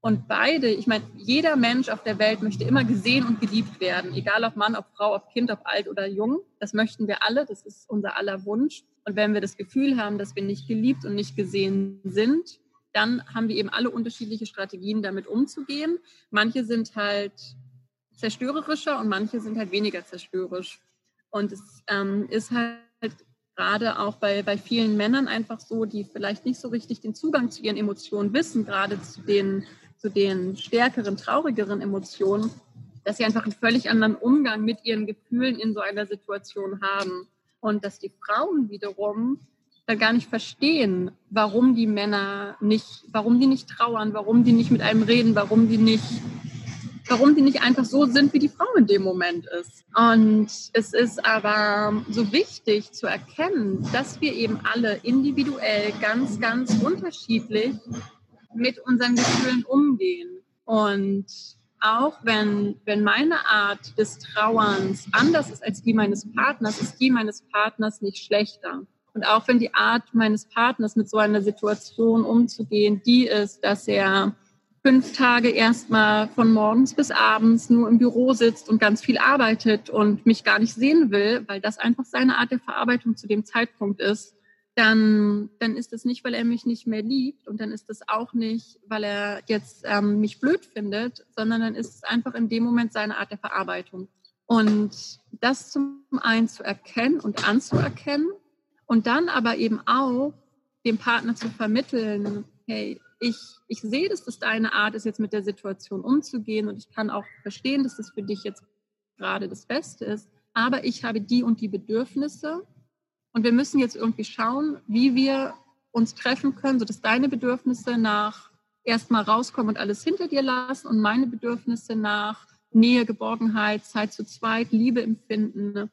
Und beide, ich meine, jeder Mensch auf der Welt möchte immer gesehen und geliebt werden, egal ob Mann, ob Frau, ob Kind, ob alt oder jung. Das möchten wir alle, das ist unser aller Wunsch. Und wenn wir das Gefühl haben, dass wir nicht geliebt und nicht gesehen sind, dann haben wir eben alle unterschiedliche Strategien, damit umzugehen. Manche sind halt zerstörerischer und manche sind halt weniger zerstörerisch. Und es ähm, ist halt gerade auch bei, bei vielen Männern einfach so, die vielleicht nicht so richtig den Zugang zu ihren Emotionen wissen, gerade zu den, zu den stärkeren, traurigeren Emotionen, dass sie einfach einen völlig anderen Umgang mit ihren Gefühlen in so einer Situation haben. Und dass die Frauen wiederum dann gar nicht verstehen, warum die Männer nicht, warum die nicht trauern, warum die nicht mit einem reden, warum die nicht warum die nicht einfach so sind, wie die Frau in dem Moment ist. Und es ist aber so wichtig zu erkennen, dass wir eben alle individuell ganz, ganz unterschiedlich mit unseren Gefühlen umgehen. Und auch wenn, wenn meine Art des Trauerns anders ist als die meines Partners, ist die meines Partners nicht schlechter. Und auch wenn die Art meines Partners mit so einer Situation umzugehen, die ist, dass er fünf Tage erstmal von morgens bis abends nur im Büro sitzt und ganz viel arbeitet und mich gar nicht sehen will, weil das einfach seine Art der Verarbeitung zu dem Zeitpunkt ist, dann, dann ist es nicht, weil er mich nicht mehr liebt und dann ist es auch nicht, weil er jetzt ähm, mich blöd findet, sondern dann ist es einfach in dem Moment seine Art der Verarbeitung. Und das zum einen zu erkennen und anzuerkennen und dann aber eben auch dem Partner zu vermitteln, hey, ich, ich sehe, dass das deine Art ist, jetzt mit der Situation umzugehen und ich kann auch verstehen, dass das für dich jetzt gerade das Beste ist, aber ich habe die und die Bedürfnisse und wir müssen jetzt irgendwie schauen, wie wir uns treffen können, sodass deine Bedürfnisse nach erstmal rauskommen und alles hinter dir lassen und meine Bedürfnisse nach Nähe, Geborgenheit, Zeit zu zweit, Liebe empfinden,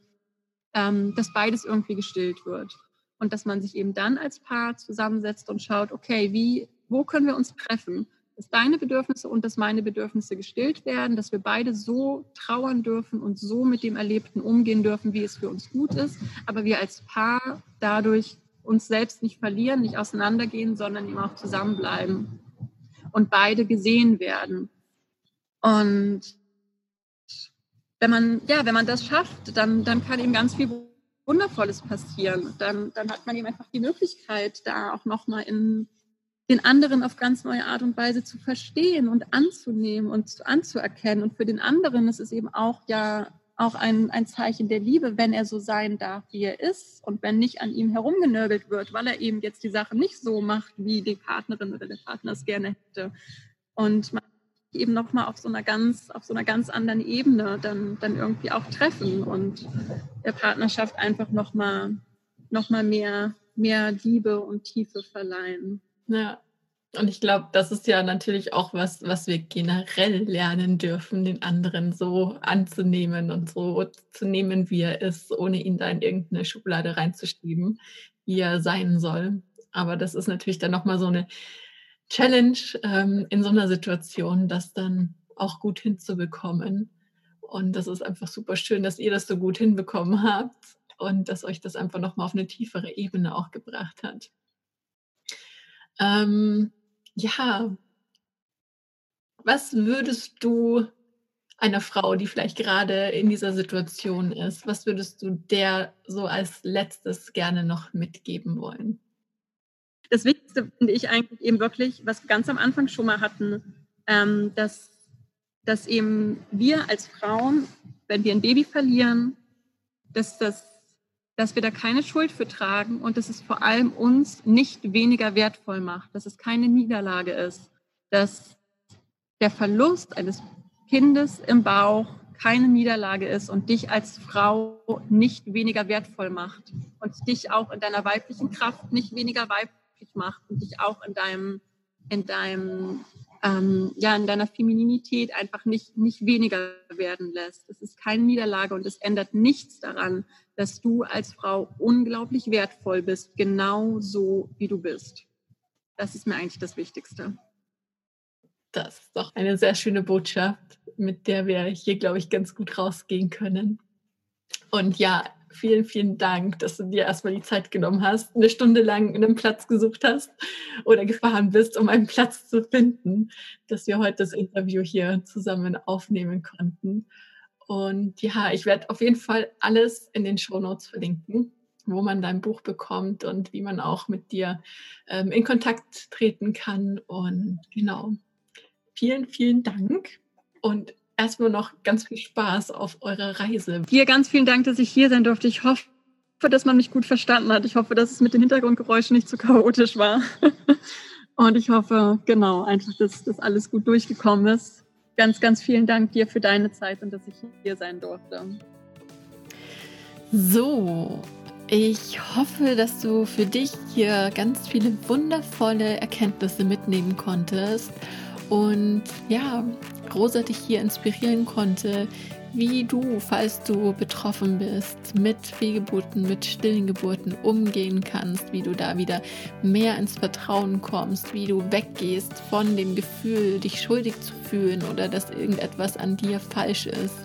ähm, dass beides irgendwie gestillt wird. Und dass man sich eben dann als Paar zusammensetzt und schaut, okay, wie wo können wir uns treffen, dass deine Bedürfnisse und dass meine Bedürfnisse gestillt werden, dass wir beide so trauern dürfen und so mit dem Erlebten umgehen dürfen, wie es für uns gut ist, aber wir als Paar dadurch uns selbst nicht verlieren, nicht auseinandergehen, sondern eben auch zusammenbleiben und beide gesehen werden. Und wenn man, ja, wenn man das schafft, dann, dann kann eben ganz viel Wundervolles passieren. Dann, dann hat man eben einfach die Möglichkeit, da auch nochmal in den anderen auf ganz neue Art und Weise zu verstehen und anzunehmen und anzuerkennen. Und für den anderen ist es eben auch ja auch ein, ein Zeichen der Liebe, wenn er so sein darf, wie er ist und wenn nicht an ihm herumgenörgelt wird, weil er eben jetzt die Sache nicht so macht, wie die Partnerin oder der Partner es gerne hätte. Und man eben nochmal auf so einer ganz, auf so einer ganz anderen Ebene dann, dann irgendwie auch treffen und der Partnerschaft einfach nochmal noch mal mehr, mehr Liebe und Tiefe verleihen. Ja. Und ich glaube, das ist ja natürlich auch was, was wir generell lernen dürfen, den anderen so anzunehmen und so zu nehmen, wie er ist, ohne ihn da in irgendeine Schublade reinzuschieben, wie er sein soll. Aber das ist natürlich dann nochmal so eine Challenge ähm, in so einer Situation, das dann auch gut hinzubekommen. Und das ist einfach super schön, dass ihr das so gut hinbekommen habt und dass euch das einfach nochmal auf eine tiefere Ebene auch gebracht hat. Ähm, ja, was würdest du einer Frau, die vielleicht gerade in dieser Situation ist, was würdest du der so als letztes gerne noch mitgeben wollen? Das Wichtigste finde ich eigentlich eben wirklich, was wir ganz am Anfang schon mal hatten, ähm, dass, dass eben wir als Frauen, wenn wir ein Baby verlieren, dass das dass wir da keine Schuld für tragen und dass es vor allem uns nicht weniger wertvoll macht, dass es keine Niederlage ist, dass der Verlust eines Kindes im Bauch keine Niederlage ist und dich als Frau nicht weniger wertvoll macht und dich auch in deiner weiblichen Kraft nicht weniger weiblich macht und dich auch in deinem, in deinem, ähm, ja, in deiner Femininität einfach nicht, nicht weniger werden lässt. Es ist keine Niederlage und es ändert nichts daran, dass du als Frau unglaublich wertvoll bist, genau so wie du bist. Das ist mir eigentlich das Wichtigste. Das ist doch eine sehr schöne Botschaft, mit der wir hier, glaube ich, ganz gut rausgehen können. Und ja, vielen, vielen Dank, dass du dir erstmal die Zeit genommen hast, eine Stunde lang einen Platz gesucht hast oder gefahren bist, um einen Platz zu finden, dass wir heute das Interview hier zusammen aufnehmen konnten. Und ja, ich werde auf jeden Fall alles in den Show Notes verlinken, wo man dein Buch bekommt und wie man auch mit dir ähm, in Kontakt treten kann. Und genau, vielen, vielen Dank und erstmal noch ganz viel Spaß auf eurer Reise. Dir ganz vielen Dank, dass ich hier sein durfte. Ich hoffe, dass man mich gut verstanden hat. Ich hoffe, dass es mit den Hintergrundgeräuschen nicht zu chaotisch war. <laughs> Und ich hoffe, genau, einfach, dass das alles gut durchgekommen ist. Ganz, ganz vielen Dank dir für deine Zeit und dass ich hier sein durfte. So, ich hoffe, dass du für dich hier ganz viele wundervolle Erkenntnisse mitnehmen konntest und ja, dich hier inspirieren konnte, wie du, falls du betroffen bist, mit Fehlgeburten, mit stillen Geburten umgehen kannst, wie du da wieder mehr ins Vertrauen kommst, wie du weggehst von dem Gefühl, dich schuldig zu fühlen oder dass irgendetwas an dir falsch ist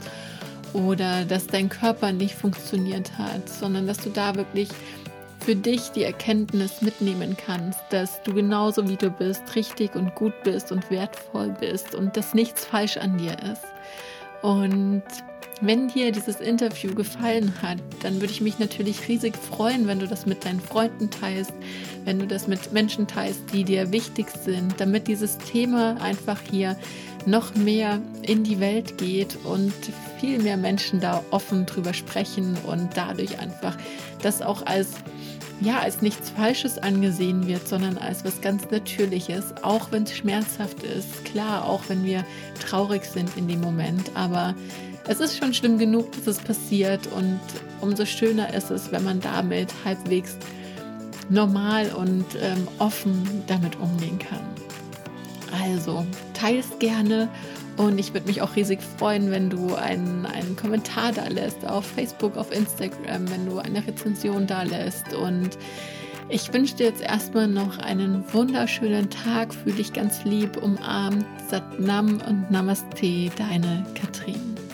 oder dass dein Körper nicht funktioniert hat, sondern dass du da wirklich für dich die Erkenntnis mitnehmen kannst, dass du genauso wie du bist, richtig und gut bist und wertvoll bist und dass nichts falsch an dir ist. Und wenn dir dieses Interview gefallen hat, dann würde ich mich natürlich riesig freuen, wenn du das mit deinen Freunden teilst, wenn du das mit Menschen teilst, die dir wichtig sind, damit dieses Thema einfach hier noch mehr in die Welt geht und viel mehr Menschen da offen drüber sprechen und dadurch einfach das auch als ja, als nichts Falsches angesehen wird, sondern als was ganz Natürliches, auch wenn es schmerzhaft ist. Klar, auch wenn wir traurig sind in dem Moment, aber es ist schon schlimm genug, dass es passiert und umso schöner ist es, wenn man damit halbwegs normal und ähm, offen damit umgehen kann. Also, teils gerne und ich würde mich auch riesig freuen, wenn du einen, einen Kommentar da lässt auf Facebook, auf Instagram, wenn du eine Rezension da lässt. Und ich wünsche dir jetzt erstmal noch einen wunderschönen Tag. Fühle dich ganz lieb, umarmt. Satnam und Namaste, deine Katrin.